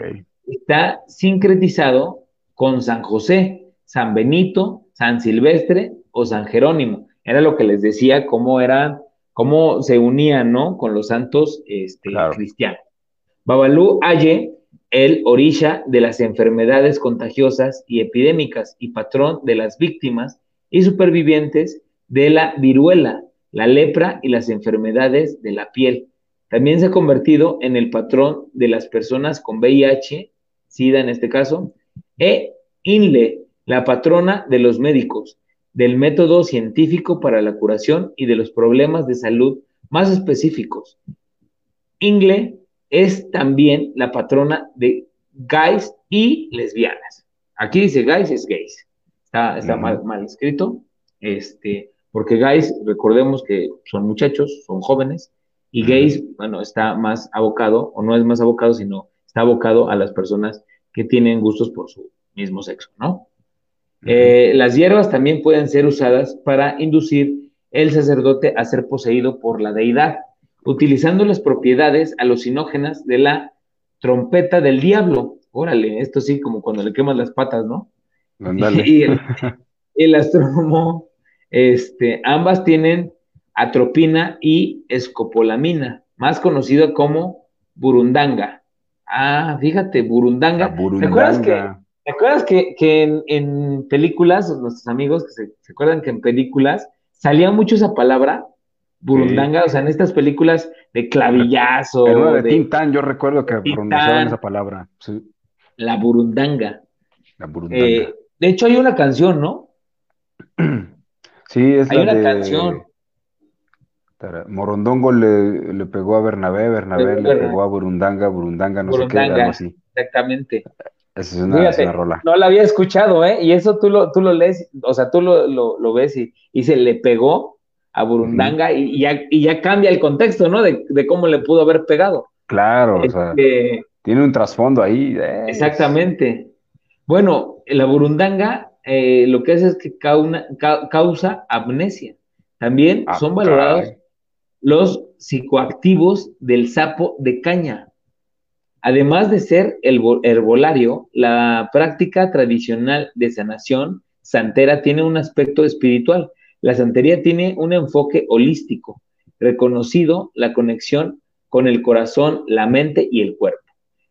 está sincretizado con San José, San Benito, San Silvestre o San Jerónimo. Era lo que les decía, cómo eran, cómo se unían, ¿no? Con los santos este, cristianos. Babalú Aye, el orisha de las enfermedades contagiosas y epidémicas y patrón de las víctimas y supervivientes de la viruela, la lepra y las enfermedades de la piel. También se ha convertido en el patrón de las personas con VIH, SIDA en este caso, e INLE, la patrona de los médicos, del método científico para la curación y de los problemas de salud más específicos. INGLE es también la patrona de gays y lesbianas. Aquí dice gays es gays. Está, mal, mal, escrito, este, porque gays, recordemos que son muchachos, son jóvenes, y gays, bueno, está más abocado, o no es más abocado, sino está abocado a las personas que tienen gustos por su mismo sexo, ¿no? Eh, las hierbas también pueden ser usadas para inducir el sacerdote a ser poseído por la deidad utilizando las propiedades alucinógenas de la trompeta del diablo. Órale, esto sí, como cuando le quemas las patas, ¿no? Y el, astrónomo, este, ambas tienen atropina y escopolamina, más conocido como burundanga. Ah, fíjate, burundanga. burundanga. ¿Te acuerdas que, que, en, películas, nuestros amigos que se, se acuerdan que en películas salía mucho esa palabra? burundanga, o sea, en estas películas de clavillazo. Pero de, Tintán, yo recuerdo que pronunciaban esa palabra. La burundanga. La burundanga. Eh, de hecho, hay una canción, ¿no? sí, es hay una canción. Morondongo le, le, pegó a Bernabé, Bernabé le pegó a Burundanga, Burundanga, no sé qué, algo así. Exactamente. Esa es una, rola. No la había escuchado, ¿eh? Y eso tú lo, tú lo lees, o sea, tú lo, lo ves y, y se le pegó a Burundanga y, ya, cambia el contexto, ¿no? De, cómo le pudo haber pegado. Claro, o sea, este, tiene un trasfondo ahí. Eh. Exactamente. Bueno, la Burundanga eh, lo que hace es que causa amnesia. También ah, son valorados los psicoactivos del sapo de caña. Además de ser el herbolario, la práctica tradicional de sanación santera tiene un aspecto espiritual la santería tiene un enfoque holístico, reconocido la conexión con el corazón, la mente y el cuerpo.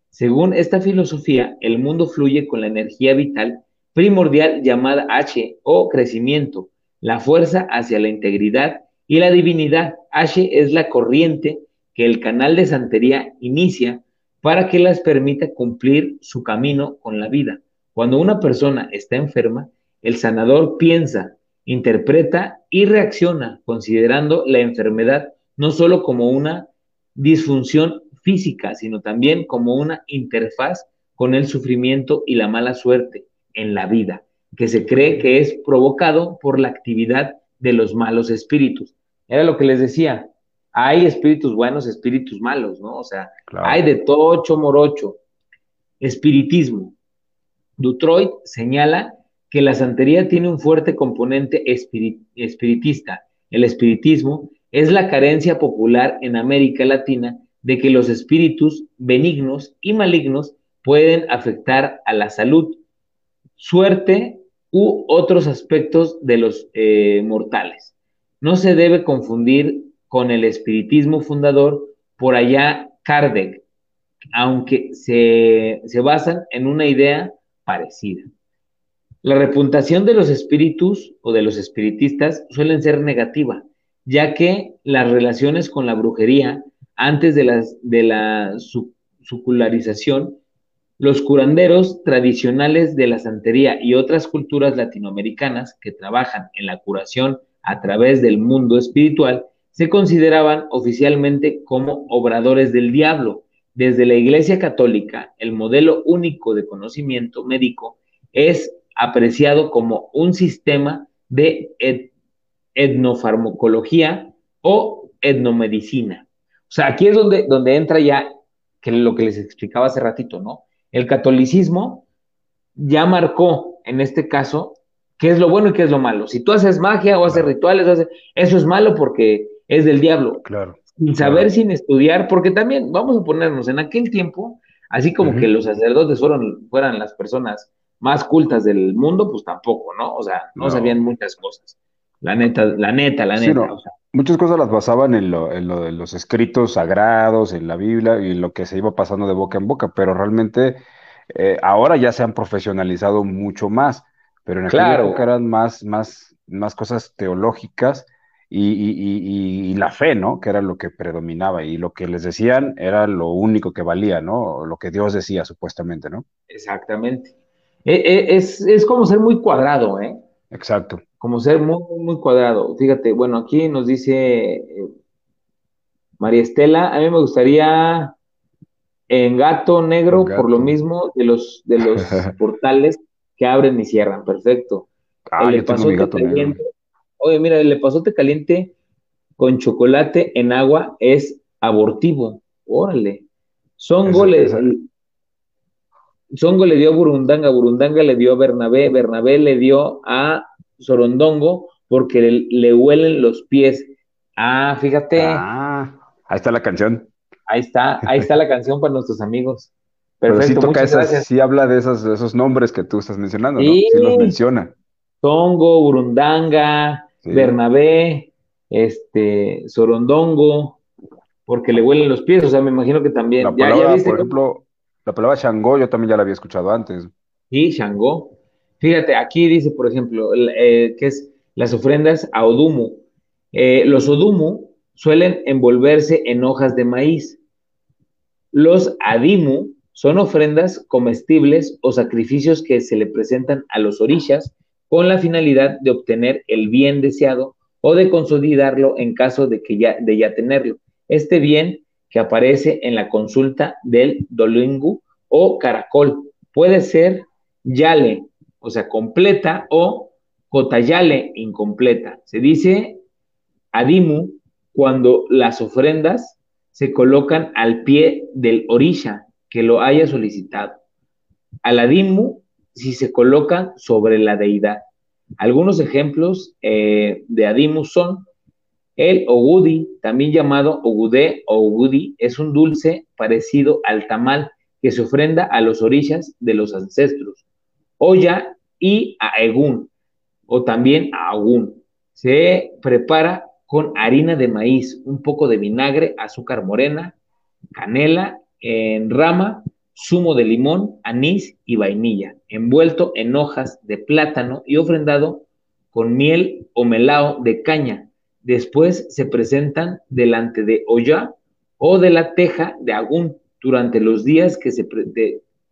Según esta filosofía, el mundo fluye con la energía vital primordial llamada H o crecimiento, la fuerza hacia la integridad y la divinidad. H es la corriente que el canal de santería inicia para que las permita cumplir su camino con la vida. Cuando una persona está enferma, el sanador piensa, interpreta y reacciona considerando la enfermedad no solo como una disfunción física, sino también como una interfaz con el sufrimiento y la mala suerte en la vida, que se cree que es provocado por la actividad de los malos espíritus. Era lo que les decía, hay espíritus buenos, espíritus malos, ¿no? O sea, hay de tocho morocho. Espiritismo. Dutroit señala que la santería tiene un fuerte componente espiritista. El espiritismo es la carencia popular en América Latina de que los espíritus benignos y malignos pueden afectar a la salud, suerte u otros aspectos de los eh, mortales. No se debe confundir con el espiritismo fundador por allá Kardec, aunque se, se basan en una idea parecida. La reputación de los espíritus o de los espiritistas suelen ser negativa, ya que las relaciones con la brujería, antes de, las, de la sucularización, los curanderos tradicionales de la santería y otras culturas latinoamericanas que trabajan en la curación a través del mundo espiritual se consideraban oficialmente como obradores del diablo. Desde la Iglesia Católica, el modelo único de conocimiento médico es apreciado como un sistema de etnofarmacología o etnomedicina. O sea, aquí es donde, donde entra ya que lo que les explicaba hace ratito, ¿no? El catolicismo ya marcó, en este caso, qué es lo bueno y qué es lo malo. Si tú haces magia o haces rituales, eso es malo porque es del diablo. Claro. Sin saber, sin estudiar, porque también, vamos a ponernos, en aquel tiempo, así como que los sacerdotes fueron, fueran las personas más cultas del mundo, pues tampoco, ¿no? O sea, no, sabían muchas cosas. La neta, la neta, la neta. Muchas cosas las basaban en lo, en lo de los escritos sagrados, en la Biblia y lo que se iba pasando de boca en boca, pero realmente eh, ahora ya se han profesionalizado mucho más, pero en aquella época eran más, más, más cosas teológicas y, la fe, ¿no? Que era lo que predominaba y lo que les decían era lo único que valía, ¿no? Lo que Dios decía supuestamente, ¿no? Exactamente. E, e, es, es como ser muy cuadrado, ¿eh? Exacto como ser muy, muy cuadrado. Fíjate, bueno, aquí nos dice eh, María Estela, a mí me gustaría en gato negro por lo mismo de los, de los portales que abren y cierran. Perfecto. Ah, mi gato negro. Oye, mira, el pasote caliente con chocolate en agua es abortivo. Órale. Son goles. Songo le dio a Burundanga, Burundanga le dio a Bernabé, Bernabé le dio a Sorondongo porque le, huelen los pies. Ah, fíjate. Ah, ahí está la canción. Ahí está, ahí está la canción para nuestros amigos. Perfecto, Pero sí, toca sí habla de esos, esos nombres que tú estás mencionando, ¿no? Sí, los menciona. Tongo, Burundanga, Bernabé, este, Sorondongo, porque le huelen los pies, o sea, me imagino que también. La palabra, por ejemplo, la palabra Shango yo también ya la había escuchado antes. Sí, Shango. Fíjate, aquí dice, por ejemplo, eh, que es las ofrendas a Odumu. Eh, los Odumu suelen envolverse en hojas de maíz. Los Adimu son ofrendas comestibles o sacrificios que se le presentan a los orishas con la finalidad de obtener el bien deseado o de consolidarlo en caso de, que ya, de ya tenerlo. Este bien que aparece en la consulta del Dolingu o caracol puede ser yale, o sea, completa, o cotayale, incompleta. Se dice adimu cuando las ofrendas se colocan al pie del orisha que lo haya solicitado. Al adimu si se colocan sobre la deidad. Algunos ejemplos eh, de adimu son el ogudi, también llamado ogudé o ogudi, es un dulce parecido al tamal que se ofrenda a los orishas de los ancestros. Oya y a Egún, o también a Agún. Se prepara con harina de maíz, un poco de vinagre, azúcar morena, canela en rama, zumo de limón, anís y vainilla, envuelto en hojas de plátano y ofrendado con miel o melao de caña. Después se presentan delante de Oya o de la teja de Agún durante los días que se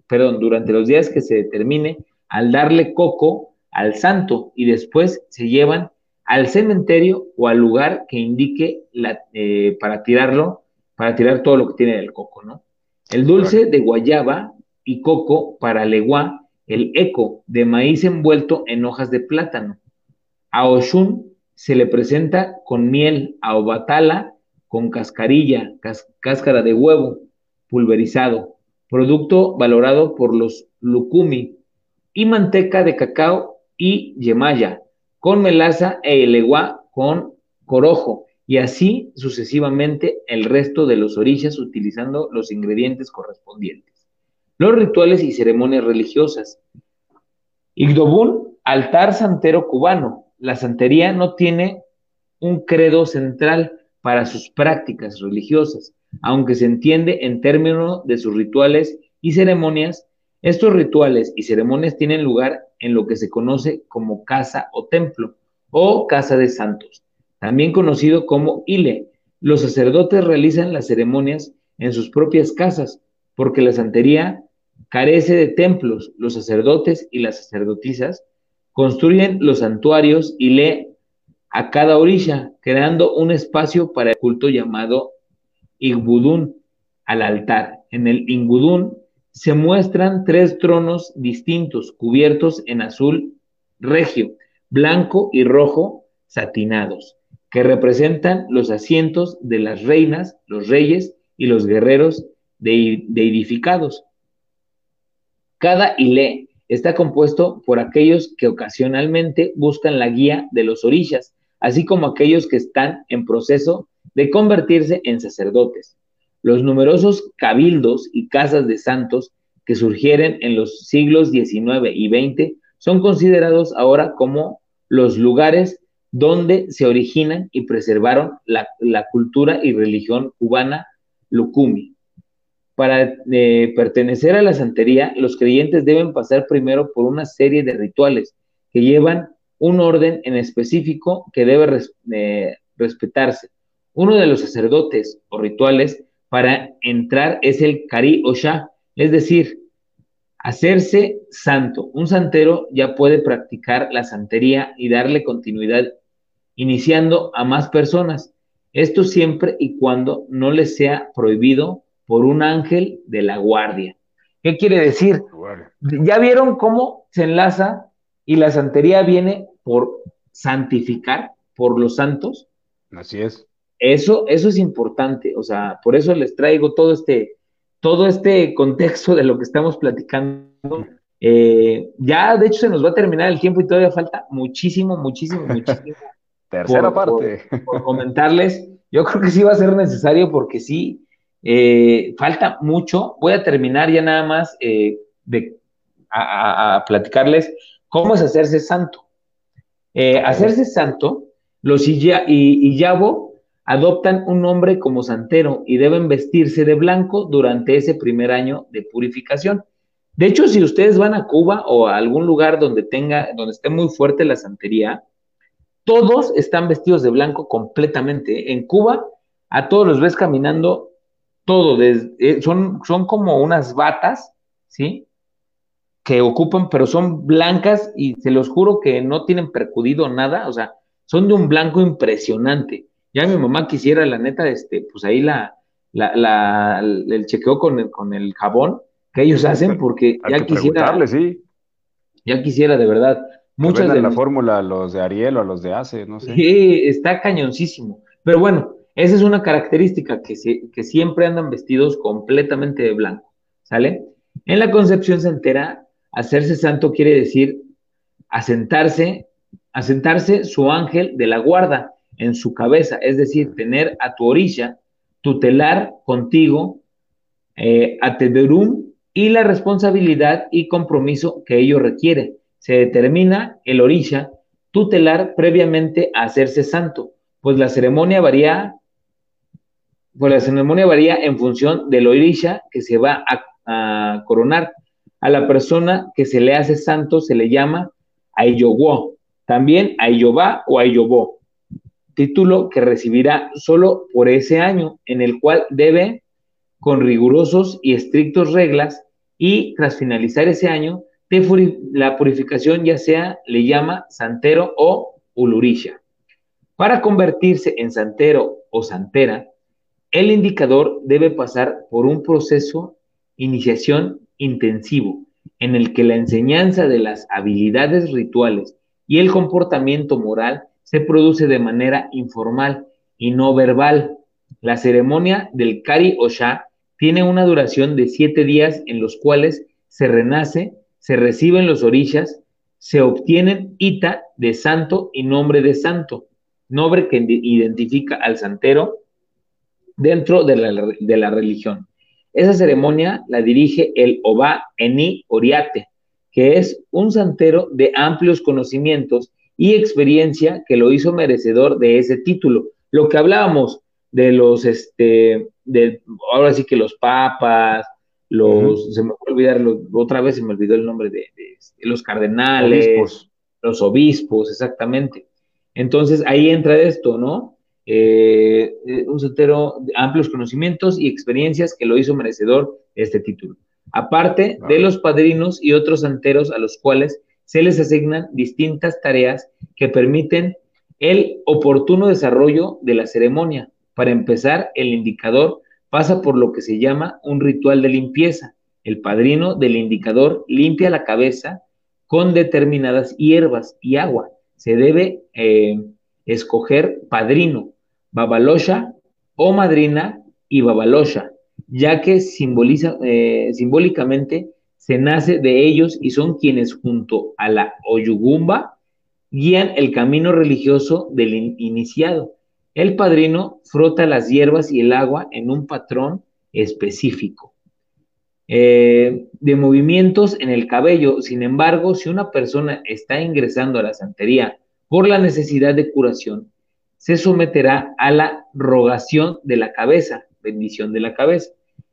perdón, durante los días que se determine al darle coco al santo y después se llevan al cementerio o al lugar que indique la, eh, para tirarlo, para tirar todo lo que tiene el coco, ¿no? El dulce de guayaba y coco para leguá, el eco de maíz envuelto en hojas de plátano. A Oshun se le presenta con miel, a Obatala con cascarilla, cáscara de huevo pulverizado, producto valorado por los lukumi, y manteca de cacao y yemaya, con melaza e eleguá con corojo, y así sucesivamente el resto de los orillas utilizando los ingredientes correspondientes. Los rituales y ceremonias religiosas. Igdobun, altar santero cubano. La santería no tiene un credo central para sus prácticas religiosas, aunque se entiende en términos de sus rituales y ceremonias estos rituales y ceremonias tienen lugar en lo que se conoce como casa o templo o casa de santos, también conocido como ile. Los sacerdotes realizan las ceremonias en sus propias casas porque la santería carece de templos. Los sacerdotes y las sacerdotisas construyen los santuarios y le a cada orilla, creando un espacio para el culto llamado Igbudun, al altar. En el Ingudun se muestran tres tronos distintos, cubiertos en azul regio, blanco y rojo satinados, que representan los asientos de las reinas, los reyes y los guerreros de, edificados. Cada ile está compuesto por aquellos que ocasionalmente buscan la guía de los orillas, así como aquellos que están en proceso de convertirse en sacerdotes. Los numerosos cabildos y casas de santos que surgieron en los siglos XIX y XX son considerados ahora como los lugares donde se originan y preservaron la, cultura y religión cubana Lucumi. Para eh, pertenecer a la santería, los creyentes deben pasar primero por una serie de rituales que llevan un orden en específico que debe eh, respetarse. Uno de los sacerdotes o rituales para entrar es el Kari Osha, es decir, hacerse santo. Un santero ya puede practicar la santería y darle continuidad, iniciando a más personas. Esto siempre y cuando no les sea prohibido por un ángel de la guardia. ¿Qué quiere decir? Ya vieron cómo se enlaza y la santería viene por santificar, por los santos. Así es. Eso, eso es importante, o sea, por eso les traigo todo este, todo este contexto de lo que estamos platicando. Eh, ya, de hecho, se nos va a terminar el tiempo y todavía falta muchísimo, muchísimo, muchísimo. Tercera parte. Por, comentarles. Yo creo que sí va a ser necesario porque sí, eh, falta mucho. Voy a terminar ya nada más eh, de, a, platicarles cómo es hacerse santo. hacerse santo, los Iyabo adoptan un nombre como santero y deben vestirse de blanco durante ese primer año de purificación. De hecho, si ustedes van a Cuba o a algún lugar donde tenga, donde esté muy fuerte la santería, todos están vestidos de blanco completamente. En Cuba, a todos los ves caminando, todo, eh, son, son como unas batas, ¿sí? Que ocupan, pero son blancas y se los juro que no tienen percudido nada, o sea, son de un blanco impresionante. Ya mi mamá quisiera, la neta, este, pues ahí la, la, el chequeo con el, con el jabón que ellos hacen, porque ya quisiera. Sí. Ya quisiera, de verdad. Muchas de la fórmula a los de Ariel o a los de ACE, no sé. Sí, está cañoncísimo. Pero bueno, esa es una característica que, que siempre andan vestidos completamente de blanco, ¿sale? En la concepción santera, hacerse santo quiere decir asentarse, asentarse su ángel de la guarda, en su cabeza, es decir, tener a tu orilla, tutelar contigo, eh, a Tederum y la responsabilidad y compromiso que ello requiere. Se determina el orilla tutelar previamente a hacerse santo, pues la ceremonia varía, pues la ceremonia varía en función del orilla que se va a, coronar. A la persona que se le hace santo se le llama Ayowo, también Ayobá o Ayobó título que recibirá solo por ese año, en el cual debe, con rigurosos y estrictos reglas, y tras finalizar ese año, la purificación ya sea le llama santero o ulurisha. Para convertirse en santero o santera, el indicador debe pasar por un proceso iniciación intensivo, en el que la enseñanza de las habilidades rituales y el comportamiento moral se produce de manera informal y no verbal. La ceremonia del Kari Osha tiene una duración de siete días en los cuales se renace, se reciben los orillas, se obtienen ita de santo y nombre de santo, nombre que identifica al santero dentro de la, de la religión. Esa ceremonia la dirige el Oba Eni Oriate, que es un santero de amplios conocimientos y experiencia que lo hizo merecedor de ese título. Lo que hablábamos de los, este, de, ahora sí que los papas, los, se me fue olvidar, otra vez se me olvidó el nombre de, los cardenales, los obispos, exactamente. Entonces ahí entra esto, ¿no? Eh, eh, un santero de amplios conocimientos y experiencias que lo hizo merecedor de este título. Aparte de los padrinos y otros santeros a los cuales se les asignan distintas tareas que permiten el oportuno desarrollo de la ceremonia. Para empezar, el indicador pasa por lo que se llama un ritual de limpieza. El padrino del indicador limpia la cabeza con determinadas hierbas y agua. Se debe eh, escoger padrino, babalosha o madrina y babalosha, ya que eh, simbólicamente se nace de ellos y son quienes junto a la Oyugumba guían el camino religioso del iniciado. El padrino frota las hierbas y el agua en un patrón específico. Eh, de movimientos en el cabello, sin embargo, si una persona está ingresando a la santería por la necesidad de curación, se someterá a la rogación de la cabeza, bendición de la cabeza,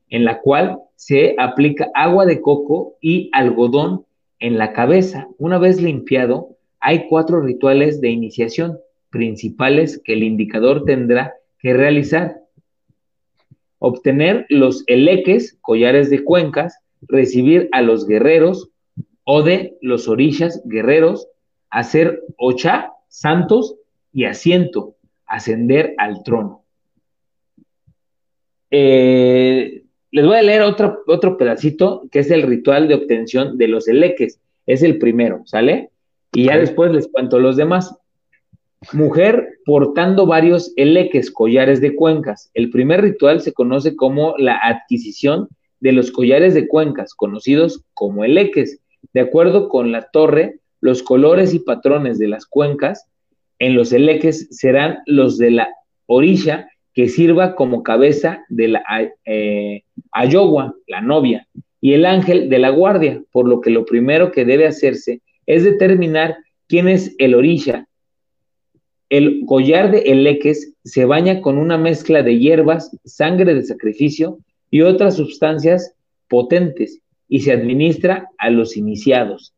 en la cual se aplica agua de coco y algodón en la cabeza. Una vez limpiado, hay cuatro rituales de iniciación principales que el indicador tendrá que realizar. Obtener los eleques, collares de cuencas, recibir a los guerreros o de los orillas guerreros, hacer ocha, santos y asiento, ascender al trono. Eh, les voy a leer otro, otro pedacito que es el ritual de obtención de los eleques. Es el primero, ¿sale? Y ya después les cuento los demás. Mujer portando varios eleques, collares de cuencas. El primer ritual se conoce como la adquisición de los collares de cuencas, conocidos como eleques. De acuerdo con la torre, los colores y patrones de las cuencas en los eleques serán los de la orilla que sirva como cabeza de la eh, la novia, y el ángel de la guardia, por lo que lo primero que debe hacerse es determinar quién es el orilla. El collar de eleques se baña con una mezcla de hierbas, sangre de sacrificio y otras sustancias potentes y se administra a los iniciados.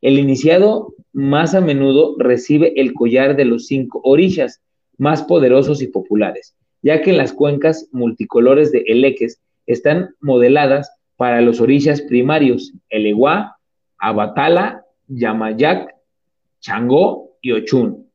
El iniciado más a menudo recibe el collar de los cinco orillas más poderosos y populares, ya que las cuencas multicolores de eleques están modeladas para los orillas primarios, el Eguá, Abatala Yamayak, Changó y Ochun.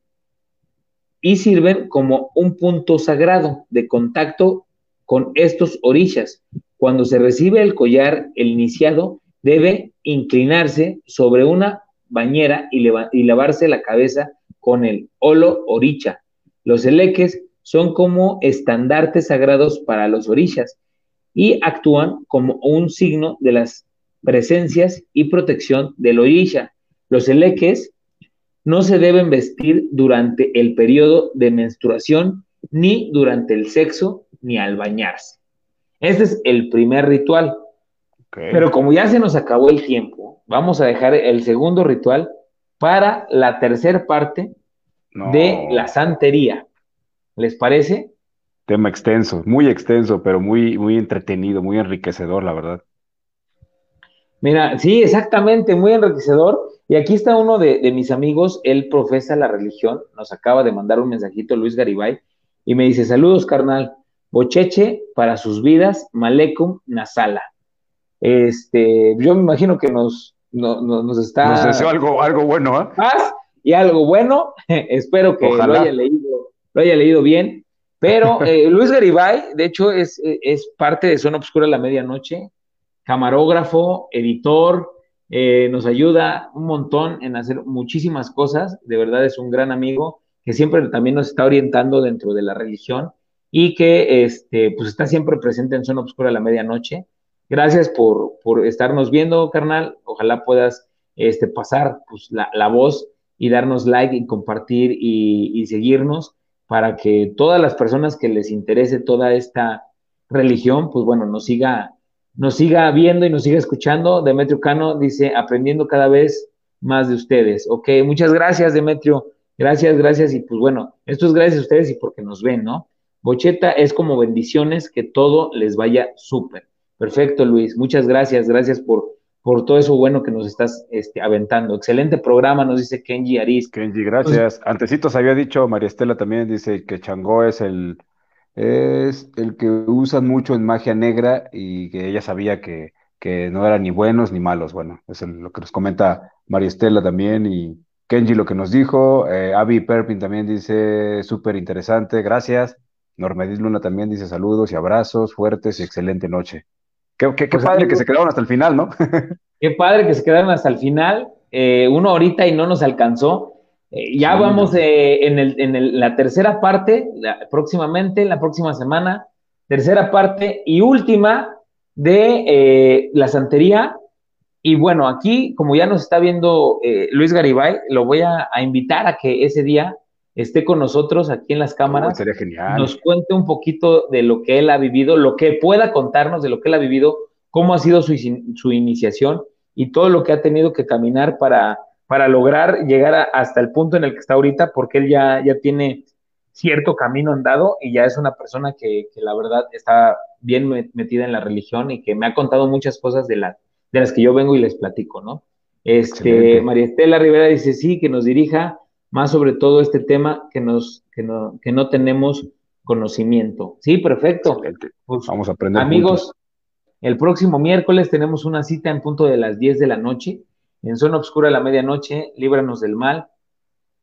Y sirven como un punto sagrado de contacto con estos orillas. Cuando se recibe el collar, el iniciado debe inclinarse sobre una bañera y, lavarse la cabeza con el olo oricha. Los eleques son como estandartes sagrados para los orillas y actúan como un signo de las presencias y protección del orilla. Los eleques no se deben vestir durante el periodo de menstruación, ni durante el sexo, ni al bañarse. Este es el primer ritual. Pero como ya se nos acabó el tiempo, vamos a dejar el segundo ritual para la tercera parte de la santería. ¿Les parece? Tema extenso, muy extenso, pero muy, muy entretenido, muy enriquecedor, la verdad. Mira, sí, exactamente, muy enriquecedor. Y aquí está uno de, mis amigos, él profesa la religión, nos acaba de mandar un mensajito, Luis Garibay, y me dice, saludos, carnal, bocheche para sus vidas, malekum nasala. Este, yo me imagino que nos, nos está... Nos deseo algo, algo bueno, ¿eh? y algo bueno, espero que lo haya, leído, lo haya leído bien. Pero eh, Luis Garibay, de hecho, es, es parte de Zona Obscura la Medianoche, camarógrafo, editor, eh, nos ayuda un montón en hacer muchísimas cosas, de verdad es un gran amigo que siempre también nos está orientando dentro de la religión y que este, pues está siempre presente en Zona Obscura a la medianoche. Gracias por, por estarnos viendo, carnal. Ojalá puedas este, pasar pues, la, voz y darnos like y compartir y, y seguirnos para que todas las personas que les interese toda esta religión, pues bueno, nos siga nos siga viendo y nos siga escuchando. Demetrio Cano dice, aprendiendo cada vez más de ustedes. Ok, muchas gracias, Demetrio. Gracias, gracias. Y pues bueno, esto es gracias a ustedes y porque nos ven, ¿no? Bocheta es como bendiciones, que todo les vaya súper. Perfecto, Luis. Muchas gracias. Gracias por, por todo eso bueno que nos estás este, aventando. Excelente programa, nos dice Kenji Aris. Kenji, gracias. Antecitos había dicho, María Estela también dice que Changó es el es el que usan mucho en magia negra y que ella sabía que, no eran ni buenos ni malos. Bueno, es lo que nos comenta María Estela también y Kenji lo que nos dijo, eh, Avi Perpin también dice súper interesante, gracias. Normedis Luna también dice saludos y abrazos fuertes y excelente noche. Qué, qué, pues, padre que se quedaron hasta el final, ¿no? qué padre que se quedaron hasta el final. Eh, uno ahorita y no nos alcanzó. Eh, ya vamos eh, en, el, en la tercera parte, próximamente, la próxima semana, tercera parte y última de la santería y bueno, aquí, como ya nos está viendo eh, Luis Garibay, lo voy a, invitar a que ese día esté con nosotros aquí en las cámaras. sería genial. Nos cuente un poquito de lo que él ha vivido, lo que pueda contarnos de lo que él ha vivido, cómo ha sido su, su iniciación y todo lo que ha tenido que caminar para, para lograr llegar hasta el punto en el que está ahorita, porque él ya, ya tiene cierto camino andado y ya es una persona que, que la verdad está bien metida en la religión y que me ha contado muchas cosas de la de las que yo vengo y les platico, ¿no? Este, María Estela Rivera dice sí, que nos dirija más sobre todo este tema que, nos, que, no, que no tenemos conocimiento. Sí, perfecto. Pues, Vamos a aprender. Amigos, el próximo miércoles tenemos una cita en punto de las 10 de la noche, en Zona Obscura a la medianoche, Líbranos del Mal,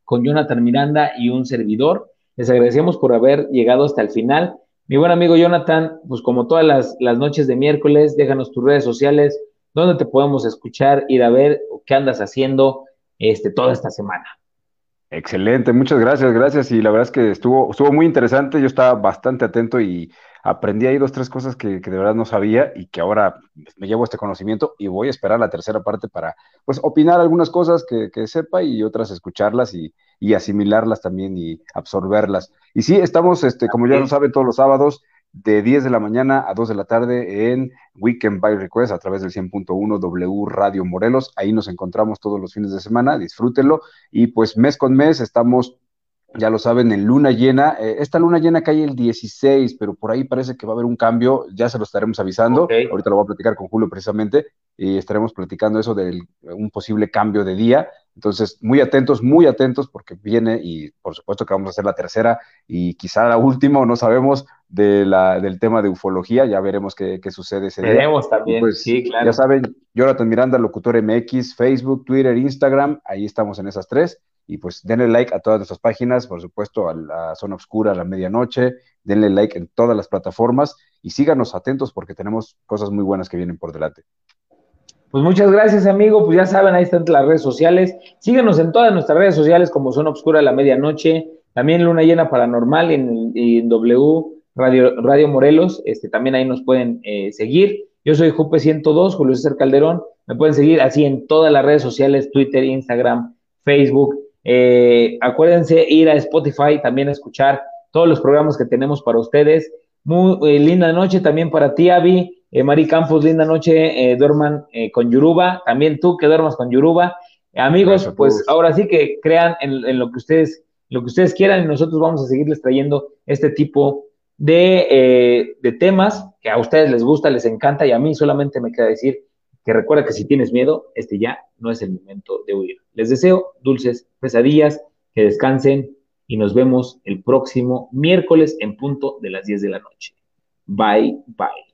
con Jonathan Miranda y un servidor. Les agradecemos por haber llegado hasta el final. Mi buen amigo Jonathan, pues como todas las, las noches de miércoles, déjanos tus redes sociales, ¿Dónde te podemos escuchar, ir a ver qué andas haciendo este, toda esta semana? Excelente, muchas gracias, gracias. Y la verdad es que estuvo, estuvo muy interesante. Yo estaba bastante atento y aprendí ahí dos, tres cosas que, de verdad no sabía y que ahora me llevo este conocimiento y voy a esperar la tercera parte para, pues, opinar algunas cosas que, sepa y otras escucharlas y, y, asimilarlas también y absorberlas. Y sí, estamos, este, como ya lo saben, todos los sábados de 10 de la mañana a 2 de la tarde en Weekend by Request a través del 100.1 W Radio Morelos. Ahí nos encontramos todos los fines de semana, disfrútenlo. Y pues mes con mes estamos ya lo saben, en luna llena. Eh, esta luna llena cae el 16, pero por ahí parece que va a haber un cambio, ya se lo estaremos avisando. Ahorita lo voy a platicar con Julio precisamente y estaremos platicando eso de un posible cambio de día. Entonces, muy atentos, muy atentos porque viene y por supuesto que vamos a hacer la tercera y quizá la última, no sabemos, de la, del tema de ufología, ya veremos qué, sucede ese Veremos también, pues, sí, claro. Ya saben, Jonathan Miranda, Locutor MX, Facebook, Twitter, Instagram, ahí estamos en esas tres. Y pues denle like a todas nuestras páginas, por supuesto a la zona oscura a la medianoche, denle like en todas las plataformas y síganos atentos porque tenemos cosas muy buenas que vienen por delante. Pues muchas gracias, amigo. Pues ya saben, ahí están las redes sociales. Síganos en todas nuestras redes sociales como Zona Obscura la Medianoche, también Luna Llena Paranormal en, en W Radio, Radio Morelos. Este, también ahí nos pueden eh, seguir. Yo soy Jupe102, Julio César Calderón. Me pueden seguir así en todas las redes sociales, Twitter, Instagram, Facebook. Eh, acuérdense ir a Spotify también a escuchar todos los programas que tenemos para ustedes. Muy eh, linda noche también para ti, Avi. Eh, Mari Campos, linda noche. duerman con Yuruba. También tú que duermas con Yuruba. amigos, pues ahora sí que crean en, lo que ustedes lo que ustedes quieran y nosotros vamos a seguirles trayendo este tipo de, de temas que a ustedes les gusta, les encanta y a mí solamente me queda decir que recuerda que si tienes miedo, este ya no es el momento de huir. Les deseo dulces pesadillas, que descansen y nos vemos el próximo miércoles en punto de las 10 de la noche. Bye, bye.